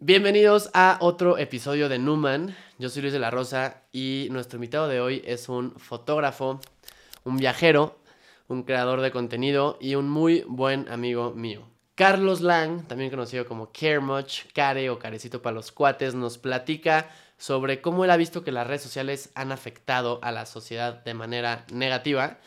Bienvenidos a otro episodio de Numan. Yo soy Luis de la Rosa y nuestro invitado de hoy es un fotógrafo, un viajero, un creador de contenido y un muy buen amigo mío. Carlos Lang, también conocido como Caremuch, Care o Carecito para los cuates, nos platica sobre cómo él ha visto que las redes sociales han afectado a la sociedad de manera negativa.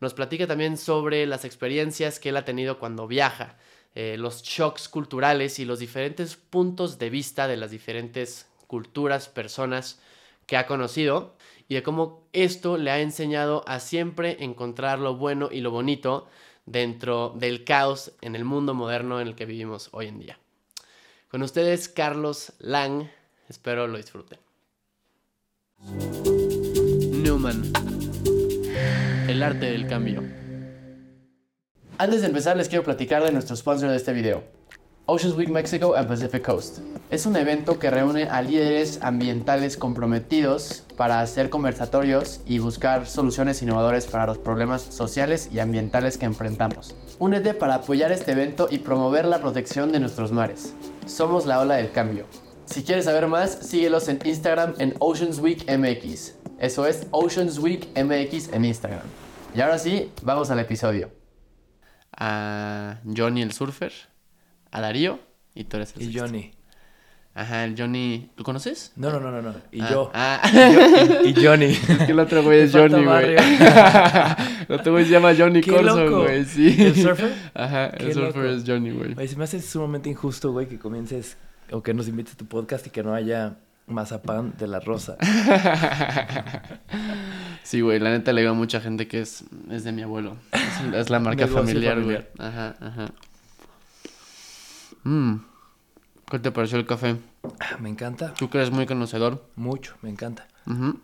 Nos platica también sobre las experiencias que él ha tenido cuando viaja eh, los shocks culturales y los diferentes puntos de vista de las diferentes culturas, personas que ha conocido y de cómo esto le ha enseñado a siempre encontrar lo bueno y lo bonito dentro del caos en el mundo moderno en el que vivimos hoy en día. Con ustedes, Carlos Lang. Espero lo disfruten. Newman. El arte del cambio. Antes de empezar les quiero platicar de nuestro sponsor de este video, Oceans Week Mexico and Pacific Coast. Es un evento que reúne a líderes ambientales comprometidos para hacer conversatorios y buscar soluciones innovadoras para los problemas sociales y ambientales que enfrentamos. Únete para apoyar este evento y promover la protección de nuestros mares. Somos la ola del cambio. Si quieres saber más, síguelos en Instagram en Oceans Week MX. Eso es Oceans Week MX en Instagram. Y ahora sí, vamos al episodio a Johnny el surfer, a Darío y tú eres el Y Johnny. Ajá, el Johnny. ¿Lo conoces? No, no, no, no, no. Y Ah, yo. Ah. Y, y Johnny. Es que el otro güey es Johnny, güey. el otro güey se llama Johnny Qué Corso, loco. güey, sí. ¿El surfer? Ajá, Qué el surfer loco. es Johnny, güey. Oye, se me hace sumamente injusto, güey, que comiences o que nos invites a tu podcast y que no haya mazapán de la rosa. Sí, güey, la neta le digo a mucha gente que es, es de mi abuelo. Es, es la marca familiar, güey. Ajá, ajá. Mm. ¿Qué te pareció el café? Ah, Me encanta. Tú que eres muy conocedor. Mucho, me encanta.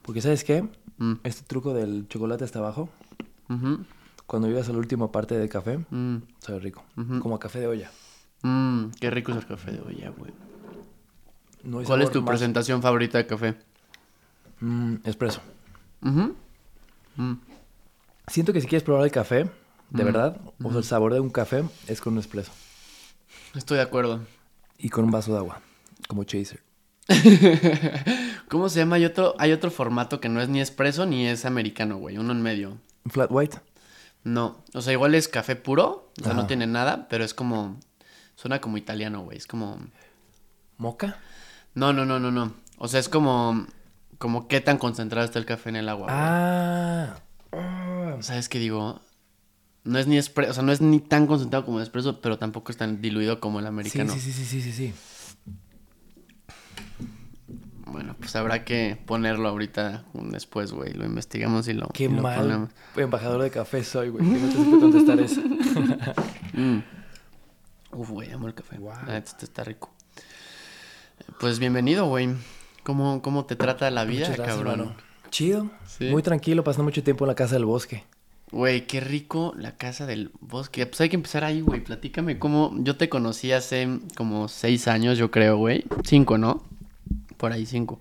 Porque, ¿sabes qué? Mm. Este truco del chocolate hasta abajo, cuando llegas a la última parte del café, mm. sabe rico. Como a café de olla. Mmm, qué rico es el café de olla, güey. No hay ¿Cuál es tu más- presentación favorita de café? Mm, espresso. Mm. Siento que si quieres probar el café, de Mm, verdad, o sea, el sabor de un café es con un espresso. Estoy de acuerdo. Y con un vaso de agua, como chaser. ¿Cómo se llama? Hay otro, hay otro formato que no es ni espresso ni es americano, güey. Uno en medio. Flat white. No. O sea, igual es café puro. O sea, no tiene nada, pero es como... Suena como italiano, güey. Es como... Moca. No, no, no, no, no. O sea, es como... Como qué tan concentrado está el café en el agua. Ah. Ah. ¿Sabes qué digo? No es ni espresso, o sea, no es ni tan concentrado como el espresso, pero tampoco es tan diluido como el americano. sí, sí, sí, sí, sí, sí. Bueno, pues habrá que ponerlo ahorita después, güey. Lo investigamos y lo, Qué y lo mal ponemos. embajador de café soy, güey. Que no te supe contestar eso. Mm. Uf, güey, amo el café. Wow. La neta, este está rico. Pues bienvenido, güey. ¿Cómo, ¿Cómo te trata la vida, gracias, cabrón? Chido. Sí. Muy tranquilo, pasando mucho tiempo en la casa del bosque. Güey, qué rico la casa del bosque. Pues hay que empezar ahí, güey. Platícame cómo... Yo te conocí hace como seis años, yo creo, güey. Cinco, ¿no? Por ahí, cinco.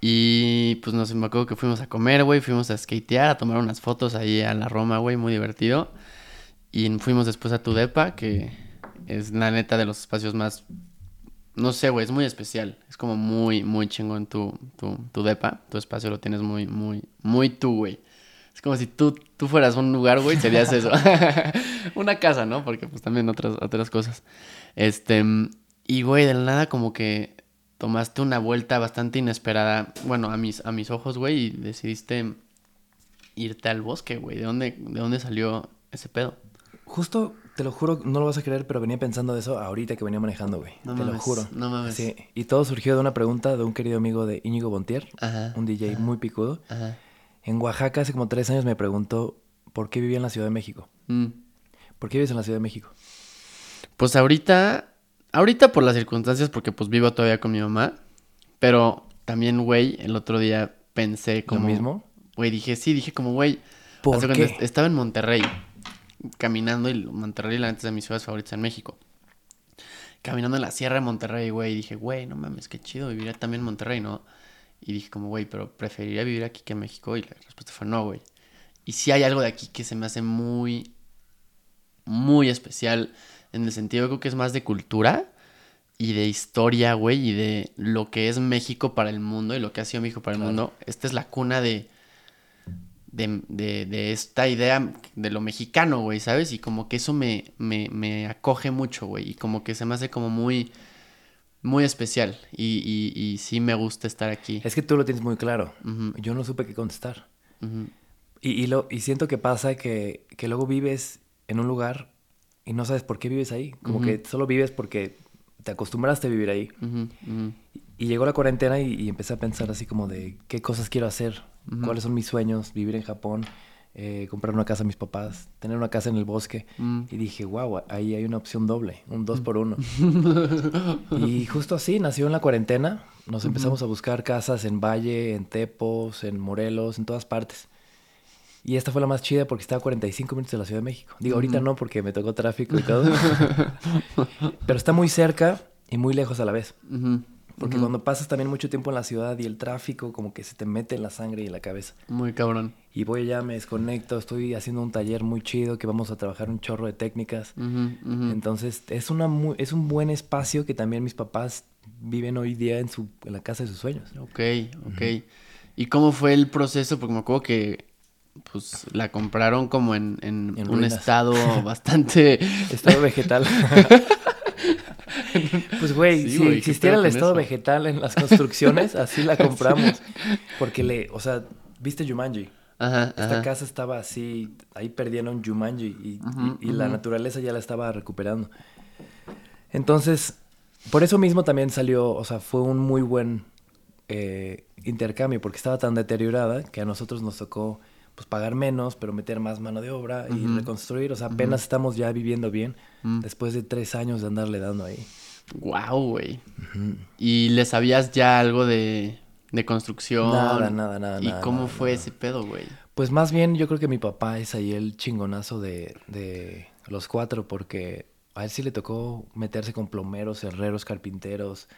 Y pues no sé, me acuerdo que fuimos a comer, güey. Fuimos a skatear, a tomar unas fotos ahí a la Roma, güey. Muy divertido. Y fuimos después a tu depa, que es la neta de los espacios más... No sé, güey, es muy especial. Es como muy, muy chingón tu, tu, tu depa. Tu espacio lo tienes muy, muy, muy tú, güey. Es como si tú, tú fueras un lugar, güey, serías eso. Una casa, ¿no? Porque pues también otras, otras cosas. Este, y güey, de la nada como que tomaste una vuelta bastante inesperada, bueno, a mis, a mis ojos, güey, y decidiste irte al bosque, güey. ¿De dónde, ¿De dónde salió ese pedo? Justo, te lo juro, no lo vas a creer, pero venía pensando de eso ahorita que venía manejando, güey. No te lo juro. no mames. Sí, y todo surgió de una pregunta de un querido amigo de Íñigo Bontier, Ajá. un DJ muy picudo. Ajá. En Oaxaca hace como tres años me preguntó por qué vivía en la Ciudad de México. Mm. ¿Por qué vives en la Ciudad de México? Pues ahorita, ahorita por las circunstancias, porque pues vivo todavía con mi mamá, pero también, güey, el otro día pensé como... ¿Lo mismo? Güey, dije, sí, dije como, güey, ¿Por qué? Estaba en Monterrey, caminando, y Monterrey la antes de mis ciudades favoritas en México. Caminando en la sierra de Monterrey, güey, y dije, güey, no mames, qué chido, viviría también en Monterrey, ¿no? Y dije como, güey, pero preferiría vivir aquí que en México, y la respuesta fue no, güey. Y sí hay algo de aquí que se me hace muy, muy especial, en el sentido, creo que es más de cultura y de historia, güey, y de lo que es México para el mundo y lo que ha sido México para el Claro. mundo. Esta es la cuna de, de, de- de esta idea de lo mexicano, güey, ¿sabes? Y como que eso me, me, me acoge mucho, güey, y como que se me hace como muy, muy especial. Y, y, y sí me gusta estar aquí. Es que tú lo tienes muy claro. Yo no supe qué contestar. Y, y, lo, y siento que pasa que, que luego vives en un lugar y no sabes por qué vives ahí. Como que solo vives porque te acostumbraste a vivir ahí. Y llegó la cuarentena y, y empecé a pensar así como de qué cosas quiero hacer, Cuáles son mis sueños, vivir en Japón, eh, comprar una casa a mis papás, tener una casa en el bosque. Mm. Y dije, wow, ahí hay una opción doble, un dos por uno. y justo así nació en la cuarentena. Nos empezamos a buscar casas en Valle, en Tepos, en Morelos, en todas partes. Y esta fue la más chida porque estaba a 45 minutos de la Ciudad de México. Digo, ahorita no porque me tocó tráfico y todo. Pero está muy cerca y muy lejos a la vez. Ujú, Porque cuando pasas también mucho tiempo en la ciudad y el tráfico como que se te mete en la sangre y en la cabeza. Muy cabrón. Y voy allá, me desconecto, estoy haciendo un taller muy chido que vamos a trabajar un chorro de técnicas. Entonces es, una mu- es un buen espacio que también mis papás viven hoy día en, su, en la casa de sus sueños. Ok, ok. ¿Y cómo fue el proceso? Porque me acuerdo que pues la compraron como en, en En un ruinas. estado bastante... Estado vegetal. pues güey, Sí, si güey, ¿qué existiera el estado eso? vegetal en las construcciones, así la compramos. Porque le, o sea, ¿viste Jumanji? Ajá, Esta ajá. casa estaba así, ahí perdieron Jumanji y, Ujú, y- y la naturaleza ya la estaba recuperando. Entonces, por eso mismo también salió, o sea, fue un muy buen eh, intercambio porque estaba tan deteriorada que a nosotros nos tocó pues pagar menos, pero meter más mano de obra y reconstruir. O sea, apenas estamos ya viviendo bien Mm. después de tres años de andarle dando ahí. Guau, güey. ¿Y le sabías ya algo de, de construcción? Nada, nada, nada, ¿Y nada, cómo nada, fue nada. ese pedo, güey? Pues más bien yo creo que mi papá es ahí el chingonazo de, de los cuatro porque a él sí le tocó meterse con plomeros, herreros, carpinteros.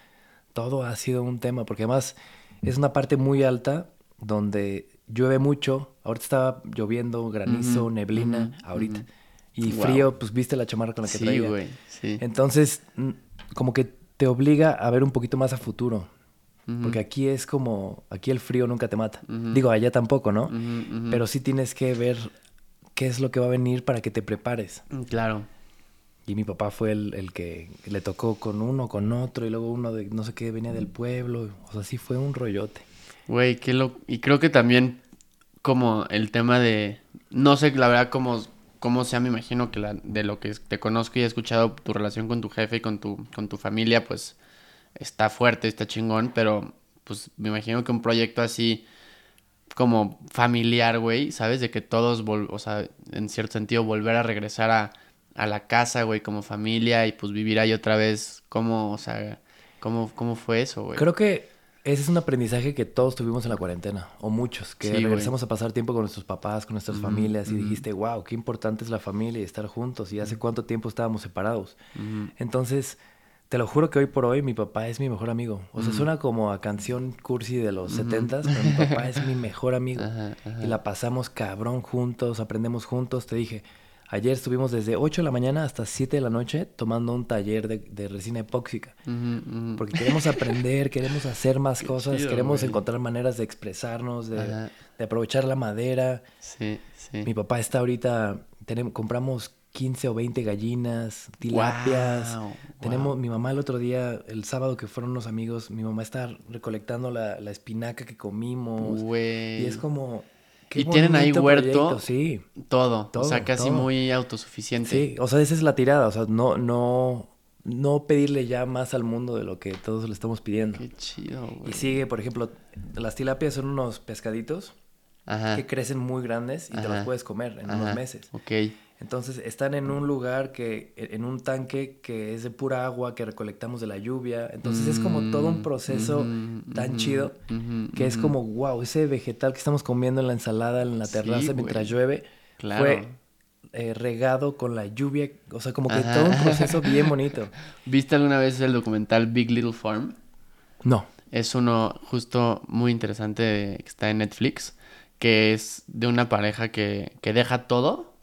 Todo ha sido un tema porque además es una parte muy alta donde llueve mucho. Ahorita estaba lloviendo, granizo, neblina, ahorita. Y frío, pues viste la chamarra con la que Sí, traía. güey, sí. Entonces, como que te obliga a ver un poquito más a futuro. Porque aquí es como, aquí el frío nunca te mata. Digo, allá tampoco, ¿no? Pero sí tienes que ver qué es lo que va a venir para que te prepares. Mm, Claro. Y mi papá fue el, el que le tocó con uno, con otro, y luego uno de no sé qué venía del pueblo. O sea, sí fue un rollote. Güey, qué lo... Y creo que también como el tema de... No sé, la verdad, cómo, cómo sea, me imagino que la, de lo que te conozco y he escuchado, tu relación con tu jefe y con tu, con tu familia, pues está fuerte, está chingón, pero pues me imagino que un proyecto así como familiar, güey, ¿sabes? De que todos, vol- o sea, en cierto sentido, volver a regresar a, a la casa, güey, como familia y pues vivir ahí otra vez, ¿cómo, o sea, cómo, cómo fue eso, güey? Creo que ese es un aprendizaje que todos tuvimos en la cuarentena, o muchos, que Sí, güey. regresamos a pasar tiempo con nuestros papás, con nuestras familias, y dijiste, wow, qué importante es la familia y estar juntos, y hace cuánto tiempo estábamos separados. Entonces, te lo juro que hoy por hoy mi papá es mi mejor amigo. O sea, suena como a canción cursi de los setentas, pero mi papá es mi mejor amigo. Ajá, ajá. Y la pasamos cabrón juntos, aprendemos juntos. Te dije, ayer estuvimos desde 8 de la mañana hasta 7 de la noche tomando un taller de, de resina epóxica. Porque queremos aprender, queremos hacer más Qué cosas, chido, queremos güey. encontrar maneras de expresarnos, de, aprovechar la madera. Sí, sí. Mi papá está ahorita, tenemos, compramos 15 o 20 gallinas, tilapias. Guau, Tenemos, mi mamá el otro día, el sábado que fueron unos amigos, mi mamá está recolectando la, la espinaca que comimos. Güey. Y es como... qué ¿Y tienen ahí huerto? proyecto, Sí, Todo, o Todo, sea, casi todo. muy autosuficiente. sí. O sea, esa es la tirada. O sea, no, no, no pedirle ya más al mundo de lo que todos le estamos pidiendo. Qué chido, güey. Y sigue, por ejemplo, las tilapias son unos pescaditos Ajá. que crecen muy grandes y te los puedes comer en Ajá. unos meses. Ok. Entonces están en un lugar que, en un tanque que es de pura agua que recolectamos de la lluvia. Entonces es como todo un Mm, proceso tan chido que es como, wow, ese vegetal que estamos comiendo en la ensalada, en la Sí, terraza mientras llueve, Claro. fue eh, regado con la lluvia. O sea, como que Ajá. todo un proceso bien bonito. ¿Viste alguna vez el documental Big Little Farm? No. Es uno justo muy interesante que está en Netflix, que es de una pareja que, que deja todo.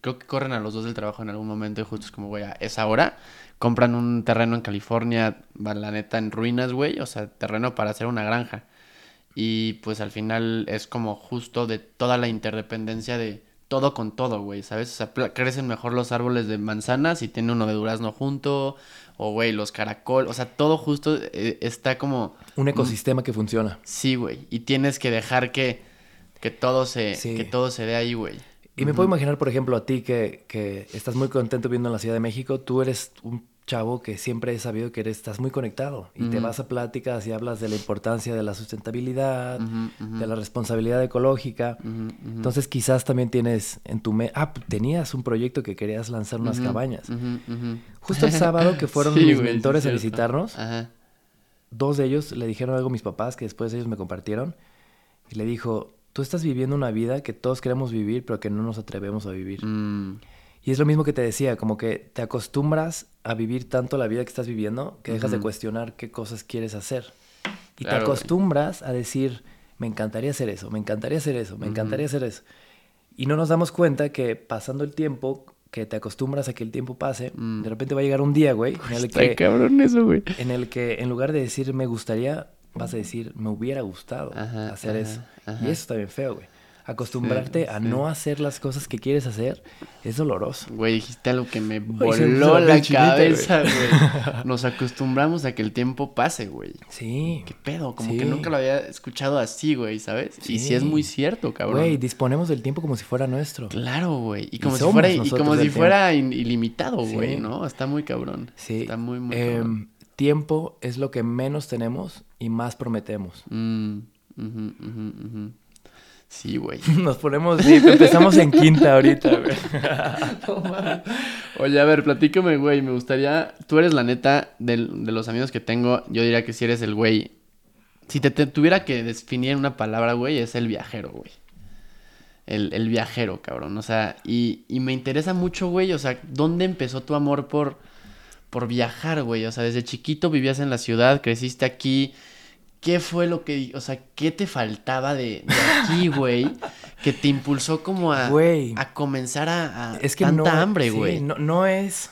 Creo que corren a los dos del trabajo en algún momento y justo es como, güey, a esa hora compran un terreno en California, la neta en ruinas, güey, o sea, terreno para hacer una granja. Y pues al final es como justo de toda la interdependencia de todo con todo, güey, ¿sabes? O sea, crecen mejor los árboles de manzanas y tiene uno de durazno junto, o güey, los caracol, o sea, todo justo eh, está como... Un ecosistema que funciona. Sí, güey, y tienes que dejar que, que todo se, Sí. que todo se dé ahí, güey. Y me puedo imaginar, por ejemplo, a ti que, que estás muy contento viviendo en la Ciudad de México, tú eres un chavo que siempre he sabido que eres, estás muy conectado y te vas a pláticas y hablas de la importancia de la sustentabilidad, de la responsabilidad ecológica. Entonces quizás también tienes en tu mente, ah, tenías un proyecto que querías lanzar unas cabañas. Justo el sábado que fueron Sí, mis güey, mentores es a visitarnos, Ajá. dos de ellos le dijeron algo a mis papás que después ellos me compartieron y le dijo, tú estás viviendo una vida que todos queremos vivir pero que no nos atrevemos a vivir. Mm, Y es lo mismo que te decía, como que te acostumbras a vivir tanto la vida que estás viviendo que dejas de cuestionar qué cosas quieres hacer. Y Claro, te güey. acostumbras a decir, me encantaría hacer eso, me encantaría hacer eso, me encantaría hacer eso. Y no nos damos cuenta que pasando el tiempo, que te acostumbras a que el tiempo pase, Mm. de repente va a llegar un día, güey, en el Está que cabrón eso, güey. en el que en lugar de decir me gustaría, vas a decir me hubiera gustado Ajá, hacer ajá, eso. ajá. Y eso está bien feo, güey. Acostumbrarte a sí. no hacer las cosas que quieres hacer es doloroso. Güey, dijiste algo que me voló la chinita, cabeza, güey. Nos acostumbramos a que el tiempo pase, güey. Sí. ¿Qué pedo? Como Sí. que nunca lo había escuchado así, güey, ¿sabes? Y sí es muy cierto, cabrón. Güey, disponemos del tiempo como si fuera nuestro. Claro, güey. Y Y como si fuera, y como si fuera ilimitado, Sí. güey, ¿no? Está muy cabrón. Sí. Está muy, muy Em, cabrón. Tiempo es lo que menos tenemos y más prometemos. Mm. Sí, güey. Nos ponemos, sí, empezamos en quinta ahorita, güey. Oye, a ver, platícame, güey. Me gustaría. Tú eres la neta de los amigos que tengo. Yo diría que si eres el güey. Si te, te tuviera que definir una palabra, güey, es el viajero, güey. El, el viajero, cabrón. O sea, y, y me interesa mucho, güey. O sea, ¿dónde empezó tu amor por, por viajar, güey? O sea, desde chiquito vivías en la ciudad, creciste aquí. ¿Qué fue lo que, o sea, qué te faltaba de, de aquí, güey? Que te impulsó como a, Güey. a comenzar a, a Es que tanta no, hambre, sí, güey. no, no es,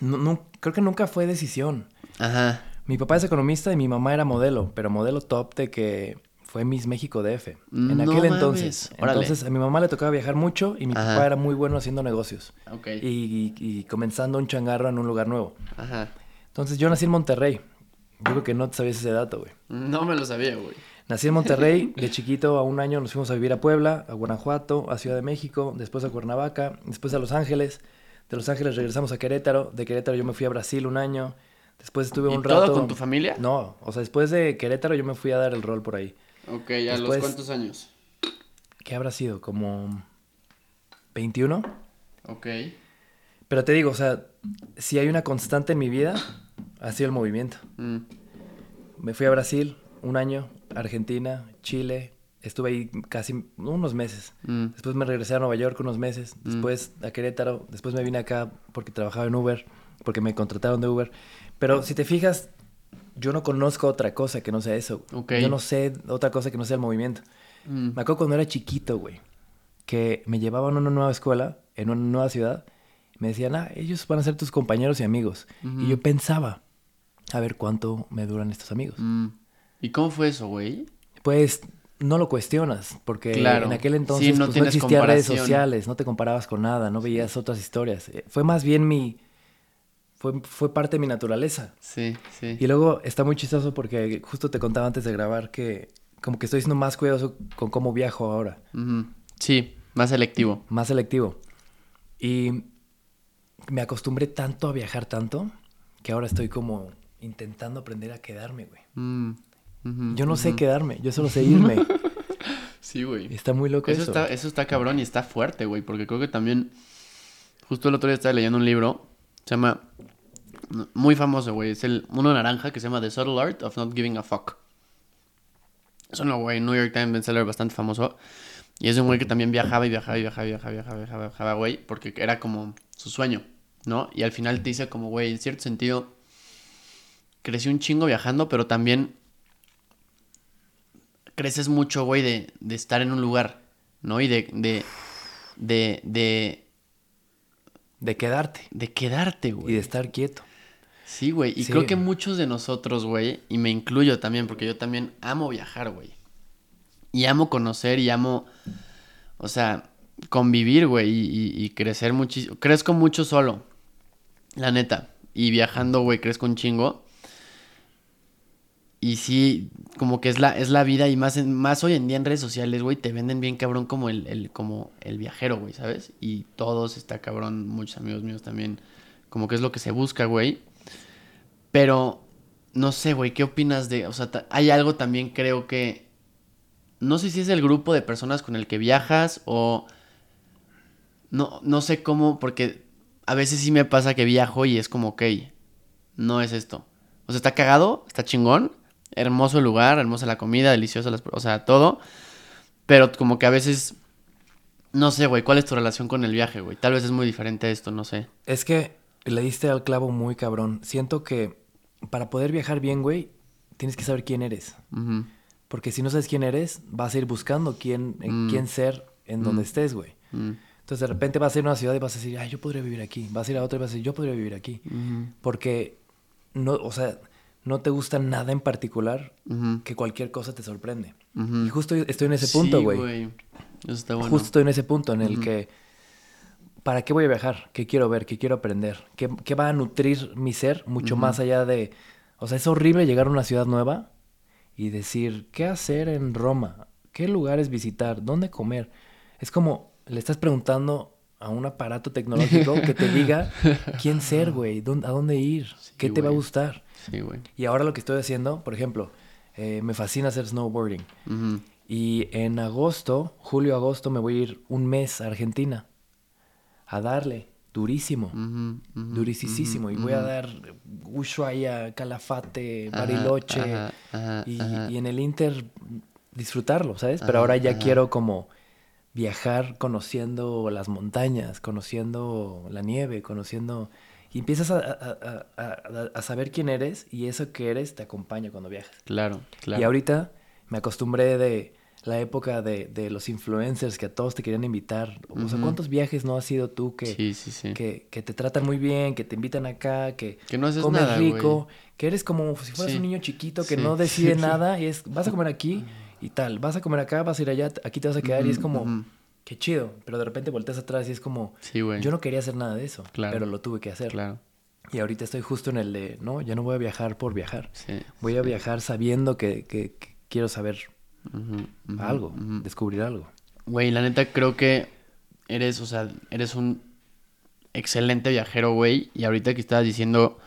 no- no- creo que nunca fue decisión. Ajá. Mi papá es economista y mi mamá era modelo, pero modelo top de que fue Miss México DF. En No aquel mames, entonces. órale. Entonces a mi mamá le tocaba viajar mucho y mi Ajá. papá era muy bueno haciendo negocios. Y, y- y comenzando un changarro en un lugar nuevo. Ajá. Entonces yo nací en Monterrey. Yo creo que no sabías ese dato, güey. No me lo sabía, güey. Nací en Monterrey, de chiquito a un año nos fuimos a vivir a Puebla, a Guanajuato, a Ciudad de México, después a Cuernavaca, después a Los Ángeles. De Los Ángeles regresamos a Querétaro, de Querétaro yo me fui a Brasil un año. Después estuve ¿Y un todo rato. con tu familia? No, o sea, después de Querétaro yo me fui a dar el rol por ahí. Ok, ¿a los cuántos años? ¿Qué habrá sido? ¿Como 21? Ok. Pero te digo, o sea, si hay una constante en mi vida, ha sido el movimiento. Mm, Me fui a Brasil un año, Argentina, Chile, estuve ahí casi unos meses. mm, Después me regresé a Nueva York unos meses, después a Querétaro, después me vine acá porque trabajaba en Uber, porque me contrataron de Uber. Pero si te fijas, yo no conozco otra cosa que no sea eso. Yo no sé otra cosa que no sea el movimiento. mm. Me acuerdo cuando era chiquito, güey, que me llevaban a una nueva escuela, en una nueva ciudad. Me decían, ah, ellos van a ser tus compañeros y amigos. Y yo pensaba, a ver cuánto me duran estos amigos. Mm. ¿Y cómo fue eso, güey? Pues no lo cuestionas, porque Claro. en aquel entonces Sí, no pues, no, existían redes sociales, no te comparabas con nada, no veías otras historias. Eh, Fue más bien mi... Fue, fue parte de mi naturaleza. Sí, sí. Y luego está muy chistoso porque justo te contaba antes de grabar que como que estoy siendo más cuidadoso con cómo viajo ahora. Sí, más selectivo. más selectivo. Y me acostumbré tanto a viajar tanto que ahora estoy como intentando aprender a quedarme, güey. Mm, Yo no sé quedarme, yo solo sé irme. Sí, güey. Está muy loco Eso eso. está, eso está cabrón y está fuerte, güey, porque creo que también Justo el otro día estaba leyendo un libro. Se llama. Muy famoso, güey. Es el uno naranja que se llama The Subtle Art of Not Giving a Fuck. Es un güey, New York Times bestseller bastante famoso. Y es un güey que también viajaba y viajaba y viajaba y viajaba, viajaba, viajaba, viajaba, güey, porque era como su sueño, ¿no? Y al final te dice como, güey, en cierto sentido, crecí un chingo viajando, pero también creces mucho, güey, de, de estar en un lugar, ¿no? Y de, de, de, De quedarte de quedarte, güey. y de estar quieto. Sí, güey. Y Sí. creo que muchos de nosotros, güey, y me incluyo también, porque yo también amo viajar, güey. Y amo conocer y amo, o sea, convivir, güey, y, y- y crecer muchísimo. Crezco mucho solo, la neta. Y viajando, güey, crezco un chingo. Y sí, como que es la, es la vida y más, en- más hoy en día en redes sociales, güey, te venden bien cabrón como el, el, como el viajero, güey, ¿sabes? Y todos está cabrón, muchos amigos míos también, como que es lo que se busca, güey. Pero, no sé, güey, ¿qué opinas de, o sea, hay algo también creo que, no sé si es el grupo de personas con el que viajas o, no, no sé cómo, porque a veces sí me pasa que viajo y es como, ok, no es esto. O sea, está cagado, está chingón, hermoso lugar, hermosa la comida, deliciosa las, o sea, todo. Pero como que a veces, no sé, güey, ¿cuál es tu relación con el viaje, güey? Tal vez es muy diferente esto, no sé. Es que le diste al clavo muy cabrón. Siento que para poder viajar bien, güey, tienes que saber quién eres. Porque si no sabes quién eres, vas a ir buscando quién, en Mm. quién ser en donde estés, güey. mm, Entonces de repente vas a ir a una ciudad y vas a decir, ay, yo podría vivir aquí. Vas a ir a otra y vas a decir, yo podría vivir aquí. Porque no, o sea, no te gusta nada en particular que cualquier cosa te sorprende. Y justo estoy en ese punto, Sí, güey. Eso está bueno. Justo estoy en ese punto en el que, ¿para qué voy a viajar? ¿Qué quiero ver? ¿Qué quiero aprender? ¿Qué, qué va a nutrir mi ser mucho más allá de... O sea, es horrible llegar a una ciudad nueva y decir, ¿qué hacer en Roma? ¿Qué lugares visitar? ¿Dónde comer? Es como, le estás preguntando a un aparato tecnológico que te diga quién ser, güey, dónde- a dónde ir, Sí, qué te va a gustar. Sí, güey. Y ahora lo que estoy haciendo, por ejemplo, eh, me fascina hacer snowboarding. Y en agosto, julio, agosto, me voy a ir un mes a Argentina. A darle. Durísimo. Durisísimo. ujú, Y voy a dar Ushuaia, Calafate, Bariloche. ajá, ajá, y, ajá. y en el Inter disfrutarlo, ¿sabes? Pero ahora ya quiero como viajar conociendo las montañas, conociendo la nieve, conociendo... Y empiezas a, a- a- a- saber quién eres y eso que eres te acompaña cuando viajas. Claro, claro. Y ahorita me acostumbré de la época de, de los influencers que a todos te querían invitar. O sea. ¿cuántos viajes no has sido tú que, Sí, sí, sí. que, que te tratan muy bien, que te invitan acá, que, Que no haces comes nada, rico, que eres como si fueras un niño chiquito que no decide nada y es, vas a comer aquí y tal, vas a comer acá, vas a ir allá, aquí te vas a quedar y es como. Qué chido. Pero de repente volteas atrás y es como, Sí, güey. yo no quería hacer nada de eso, Claro. pero lo tuve que hacer. Claro, Y ahorita estoy justo en el de, no, ya no voy a viajar por viajar. sí. Voy a viajar sabiendo que, que- que quiero saber algo, descubrir algo. Güey, la neta creo que eres, o sea, eres un excelente viajero, güey. Y ahorita que estabas diciendo,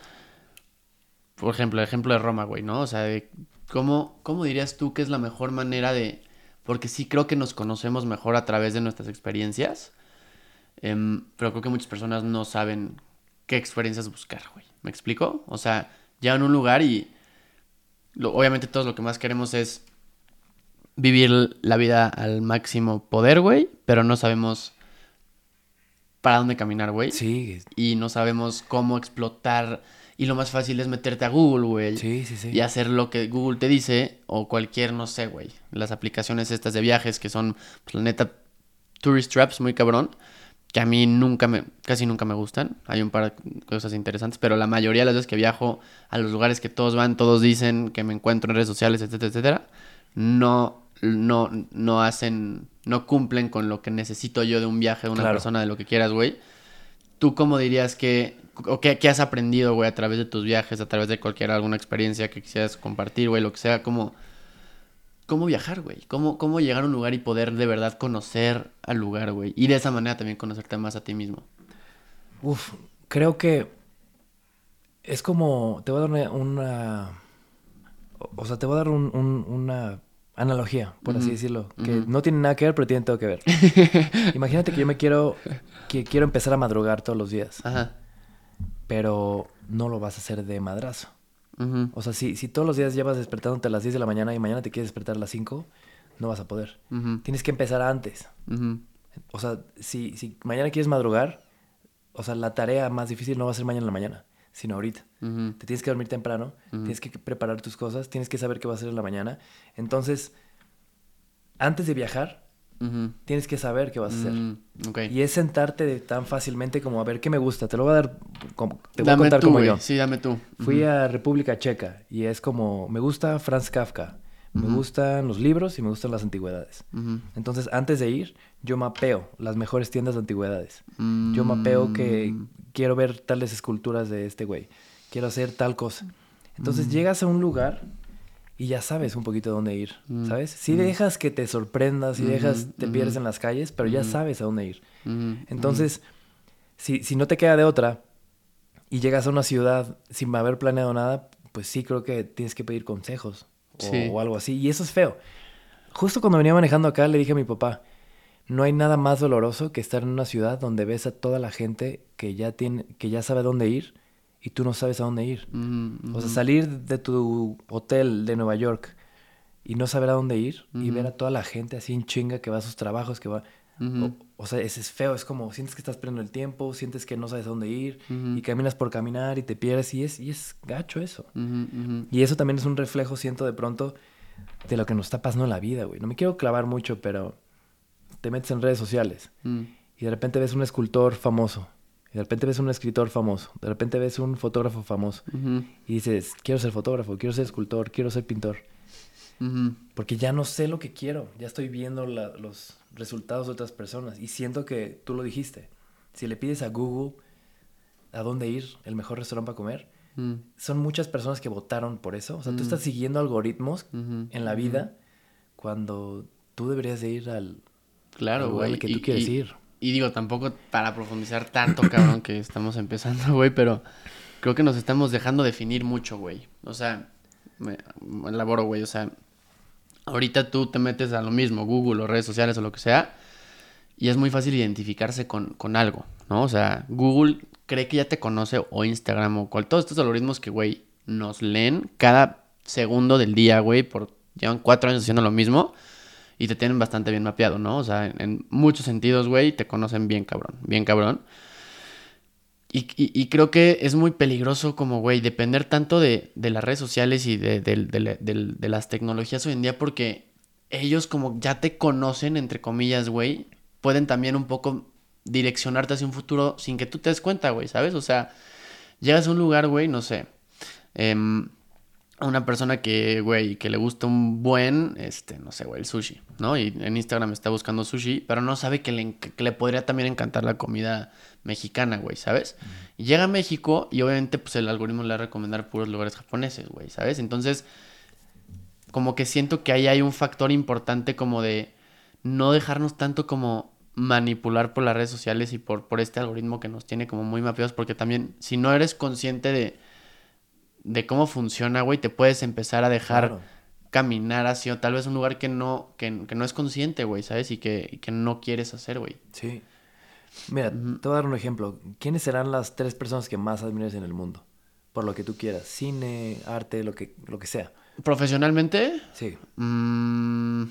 por ejemplo, el ejemplo de Roma, güey, ¿no? O sea, de ¿cómo, ¿cómo dirías tú que es la mejor manera de... Porque sí creo que nos conocemos mejor a través de nuestras experiencias. em, pero creo que muchas personas no saben qué experiencias buscar, güey. ¿Me explico? O sea, ya en un lugar y... lo- obviamente todos lo que más queremos es vivir la vida al máximo poder, güey, pero no sabemos para dónde caminar, güey. Sí, Y no sabemos cómo explotar. Y lo más fácil es meterte a Google, güey. sí, sí, sí. Y hacer lo que Google te dice. O cualquier, no sé, güey. Las aplicaciones estas de viajes que son, pues la neta, tourist traps muy cabrón. Que a mí nunca me, casi nunca me gustan. Hay un par de cosas interesantes. Pero la mayoría de las veces que viajo a los lugares que todos van, todos dicen que me encuentro en redes sociales, etcétera, etcétera. No, no, no hacen, no cumplen con lo que necesito yo de un viaje de una Claro. persona, de lo que quieras, güey. ¿Tú cómo dirías que, o qué, qué has aprendido, güey, a través de tus viajes, a través de cualquier, alguna experiencia que quisieras compartir, güey, lo que sea, cómo, cómo viajar, güey? ¿Cómo, ¿Cómo llegar a un lugar y poder de verdad conocer al lugar, güey? Y de esa manera también conocerte más a ti mismo. Uf, creo que es como, te voy a dar una, o sea, te voy a dar un- un- una analogía, por así decirlo, que no tiene nada que ver, pero tiene todo que ver. Imagínate que yo me quiero, que quiero empezar a madrugar todos los días, Ajá. pero no lo vas a hacer de madrazo. O sea, si, si todos los días llevas despertándote a las 10 de la mañana y mañana te quieres despertar a las 5, no vas a poder. Tienes que empezar antes. O sea, si, si mañana quieres madrugar, o sea, la tarea más difícil no va a ser mañana en la mañana, sino ahorita. Te tienes que dormir temprano, tienes que preparar tus cosas, tienes que saber qué va a hacer en la mañana. Entonces, antes de viajar, tienes que saber qué vas a hacer. Mm. Y es sentarte de tan fácilmente como a ver qué me gusta. Te lo voy a dar, como, te voy a contar tú, como yo. Sí, dame tú. Fui a República Checa y es como, me gusta Franz Kafka, me gustan los libros y me gustan las antigüedades. Entonces, antes de ir, yo mapeo las mejores tiendas de antigüedades. Yo mapeo que Mm. quiero ver tales esculturas de este güey. Quiero hacer tal cosa. Entonces Mm. llegas a un lugar y ya sabes un poquito dónde ir, Mm. ¿sabes? Si Mm. dejas que te sorprendas, si dejas, Ujú, te pierdes ujú. en las calles, pero ya Ujú. sabes a dónde ir. Entonces, si, si no te queda de otra y llegas a una ciudad sin haber planeado nada, pues sí creo que tienes que pedir consejos o, Sí. o algo así. Y eso es feo. Justo cuando venía manejando acá le dije a mi papá, no hay nada más doloroso que estar en una ciudad donde ves a toda la gente que ya tiene, que ya sabe dónde ir y tú no sabes a dónde ir. Ujú, O sea, salir de tu hotel de Nueva York y no saber a dónde ir y ver a toda la gente así en chinga que va a sus trabajos, que va... O, o sea, es, es feo, es como sientes que estás perdiendo el tiempo, sientes que no sabes a dónde ir y caminas por caminar y te pierdes y es, y es gacho eso. Y eso también es un reflejo, siento de pronto, de lo que nos está pasando en la vida, güey. No me quiero clavar mucho, pero te metes en redes sociales Mm. y de repente ves un escultor famoso, y de repente ves un escritor famoso, de repente ves un fotógrafo famoso y dices, quiero ser fotógrafo, quiero ser escultor, quiero ser pintor. Porque ya no sé lo que quiero, ya estoy viendo la- los resultados de otras personas y siento que tú lo dijiste. Si le pides a Google a dónde ir, el mejor restaurante para comer, Mm. son muchas personas que votaron por eso. O sea, tú Mm. estás siguiendo algoritmos en la vida cuando tú deberías de ir al, Claro, güey. que y- tú quieres y- ir. Y digo, tampoco para profundizar tanto, cabrón, que estamos empezando, güey, pero creo que nos estamos dejando definir mucho, güey. O sea, me, me elaboro, güey, o sea, ahorita tú te metes a lo mismo, Google o redes sociales o lo que sea, y es muy fácil identificarse con, con algo, ¿no? O sea, Google cree que ya te conoce, o Instagram, o cual, todos estos algoritmos que, güey, nos leen cada segundo del día, güey, por llevan cuatro años haciendo lo mismo y te tienen bastante bien mapeado, ¿no? O sea, en, muchos sentidos, güey, te conocen bien cabrón, bien cabrón. Y, y- creo que es muy peligroso como, güey, depender tanto de, de las redes sociales y de, de- las tecnologías hoy en día porque ellos como ya te conocen, entre comillas, güey, pueden también un poco direccionarte hacia un futuro sin que tú te des cuenta, güey, ¿sabes? O sea, llegas a un lugar, güey, no sé, em, a una persona que, güey, que le gusta un buen, este, no sé, güey, el sushi, ¿no? Y en Instagram está buscando sushi, pero no sabe que le, que le podría también encantar la comida mexicana, güey, ¿sabes? Y llega a México y obviamente, pues el algoritmo le va a recomendar puros lugares japoneses, güey, ¿sabes? Entonces, como que siento que ahí hay un factor importante como de no dejarnos tanto como manipular por las redes sociales y por, por este algoritmo que nos tiene como muy mapeados, porque también si no eres consciente de, de cómo funciona, güey, te puedes empezar a dejar Claro. caminar hacia tal vez un lugar que no, que, que no es consciente, güey, ¿sabes? Y que, y que no quieres hacer, güey. Sí. Mira, te voy a dar un ejemplo. ¿Quiénes serán las tres personas que más admires en el mundo? Por lo que tú quieras. Cine, arte, lo que, lo que sea. Profesionalmente, Sí. mm,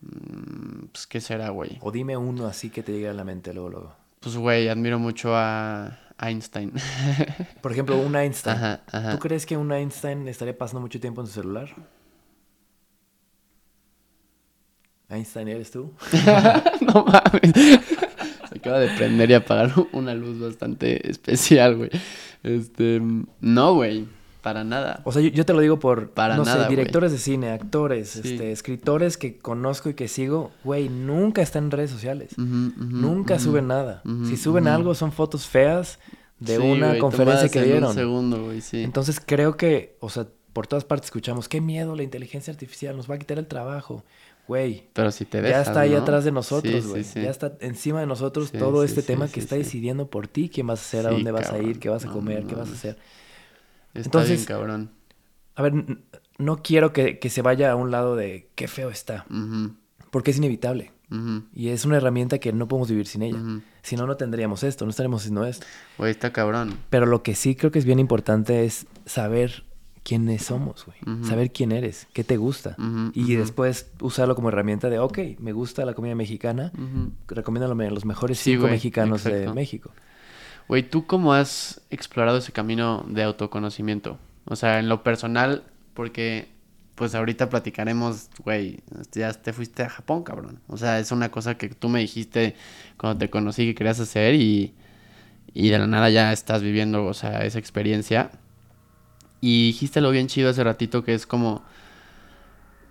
mm, pues, ¿qué será, güey? O dime uno así que te llegue a la mente luego, luego. Pues, güey, admiro mucho a Einstein. Por ejemplo, un Einstein. Ajá, ajá. ¿Tú crees que un Einstein estaría pasando mucho tiempo en su celular? ¿Einstein eres tú? no mames. Se acaba de prender y apagar una luz bastante especial, güey. Este, no, güey, para nada. O sea, yo, yo te lo digo por, Para no nada, sé, directores de cine, actores, Sí. este, escritores que conozco y que sigo, güey, nunca están en redes sociales. Nunca suben nada. Si suben algo son fotos feas de Sí, una conferencia que en un dieron. segundo, güey, sí. Entonces creo que, o sea, por todas partes escuchamos, qué miedo la inteligencia artificial, nos va a quitar el trabajo. Güey, Pero si te ya dejas, está ahí ¿no? atrás de nosotros, sí, güey. sí. Ya está encima de nosotros todo este tema que está decidiendo por ti quién vas a hacer, a dónde vas a ir, qué vas a comer, no, qué vas a hacer. Está Entonces- bien, cabrón. A ver, no quiero que, que se vaya a un lado de qué feo está, porque es inevitable. Y es una herramienta que no podemos vivir sin ella. Si no, no tendríamos esto, no estaríamos haciendo esto. Güey, está cabrón. Pero lo que sí creo que es bien importante es saber quiénes somos, güey. Saber quién eres, qué te gusta. Y después usarlo como herramienta de, ok, me gusta la comida mexicana, recomiéndalo a los mejores Sí, cinco mexicanos de. México. Güey, ¿tú cómo has explorado ese camino de autoconocimiento? O sea, en lo personal, porque pues ahorita platicaremos, güey, ya te fuiste a Japón, cabrón. O sea, es una cosa que tú me dijiste cuando te conocí que querías hacer y, y de la nada ya estás viviendo, o sea, esa experiencia. Y dijiste lo bien chido hace ratito que es como,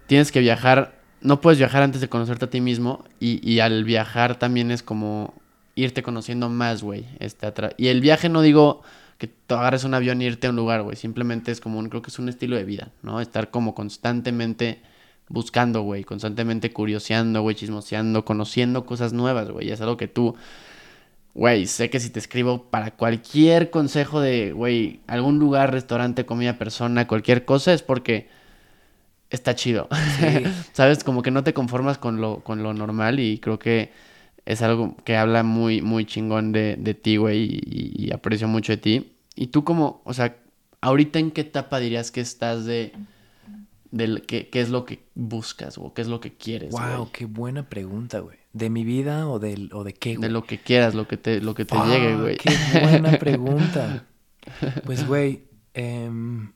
tienes que viajar, no puedes viajar antes de conocerte a ti mismo y, y al viajar también es como irte conociendo más, güey. Este, atra- y el viaje no digo que tú agarres un avión e irte a un lugar, güey. Simplemente es como un, creo que es un estilo de vida, ¿no? Estar como constantemente buscando, güey. Constantemente curioseando, güey, chismoseando, conociendo cosas nuevas, güey. Es algo que tú, güey, sé que si te escribo para cualquier consejo de, güey, algún lugar, restaurante, comida, persona, cualquier cosa, es porque está chido. Sí. ¿Sabes? Como que no te conformas con lo, con lo normal y creo que es algo que habla muy, muy chingón de, de ti, güey, y, y aprecio mucho de ti. Y tú como, o sea, ahorita en qué etapa dirías que estás de, del qué, qué es lo que buscas o qué es lo que quieres, Wow, qué buena pregunta, güey. ¿De mi vida o, del, o de qué, De güey? lo que quieras, lo que te, lo que te Ah, llegue, güey. Qué buena pregunta. Pues, güey, em,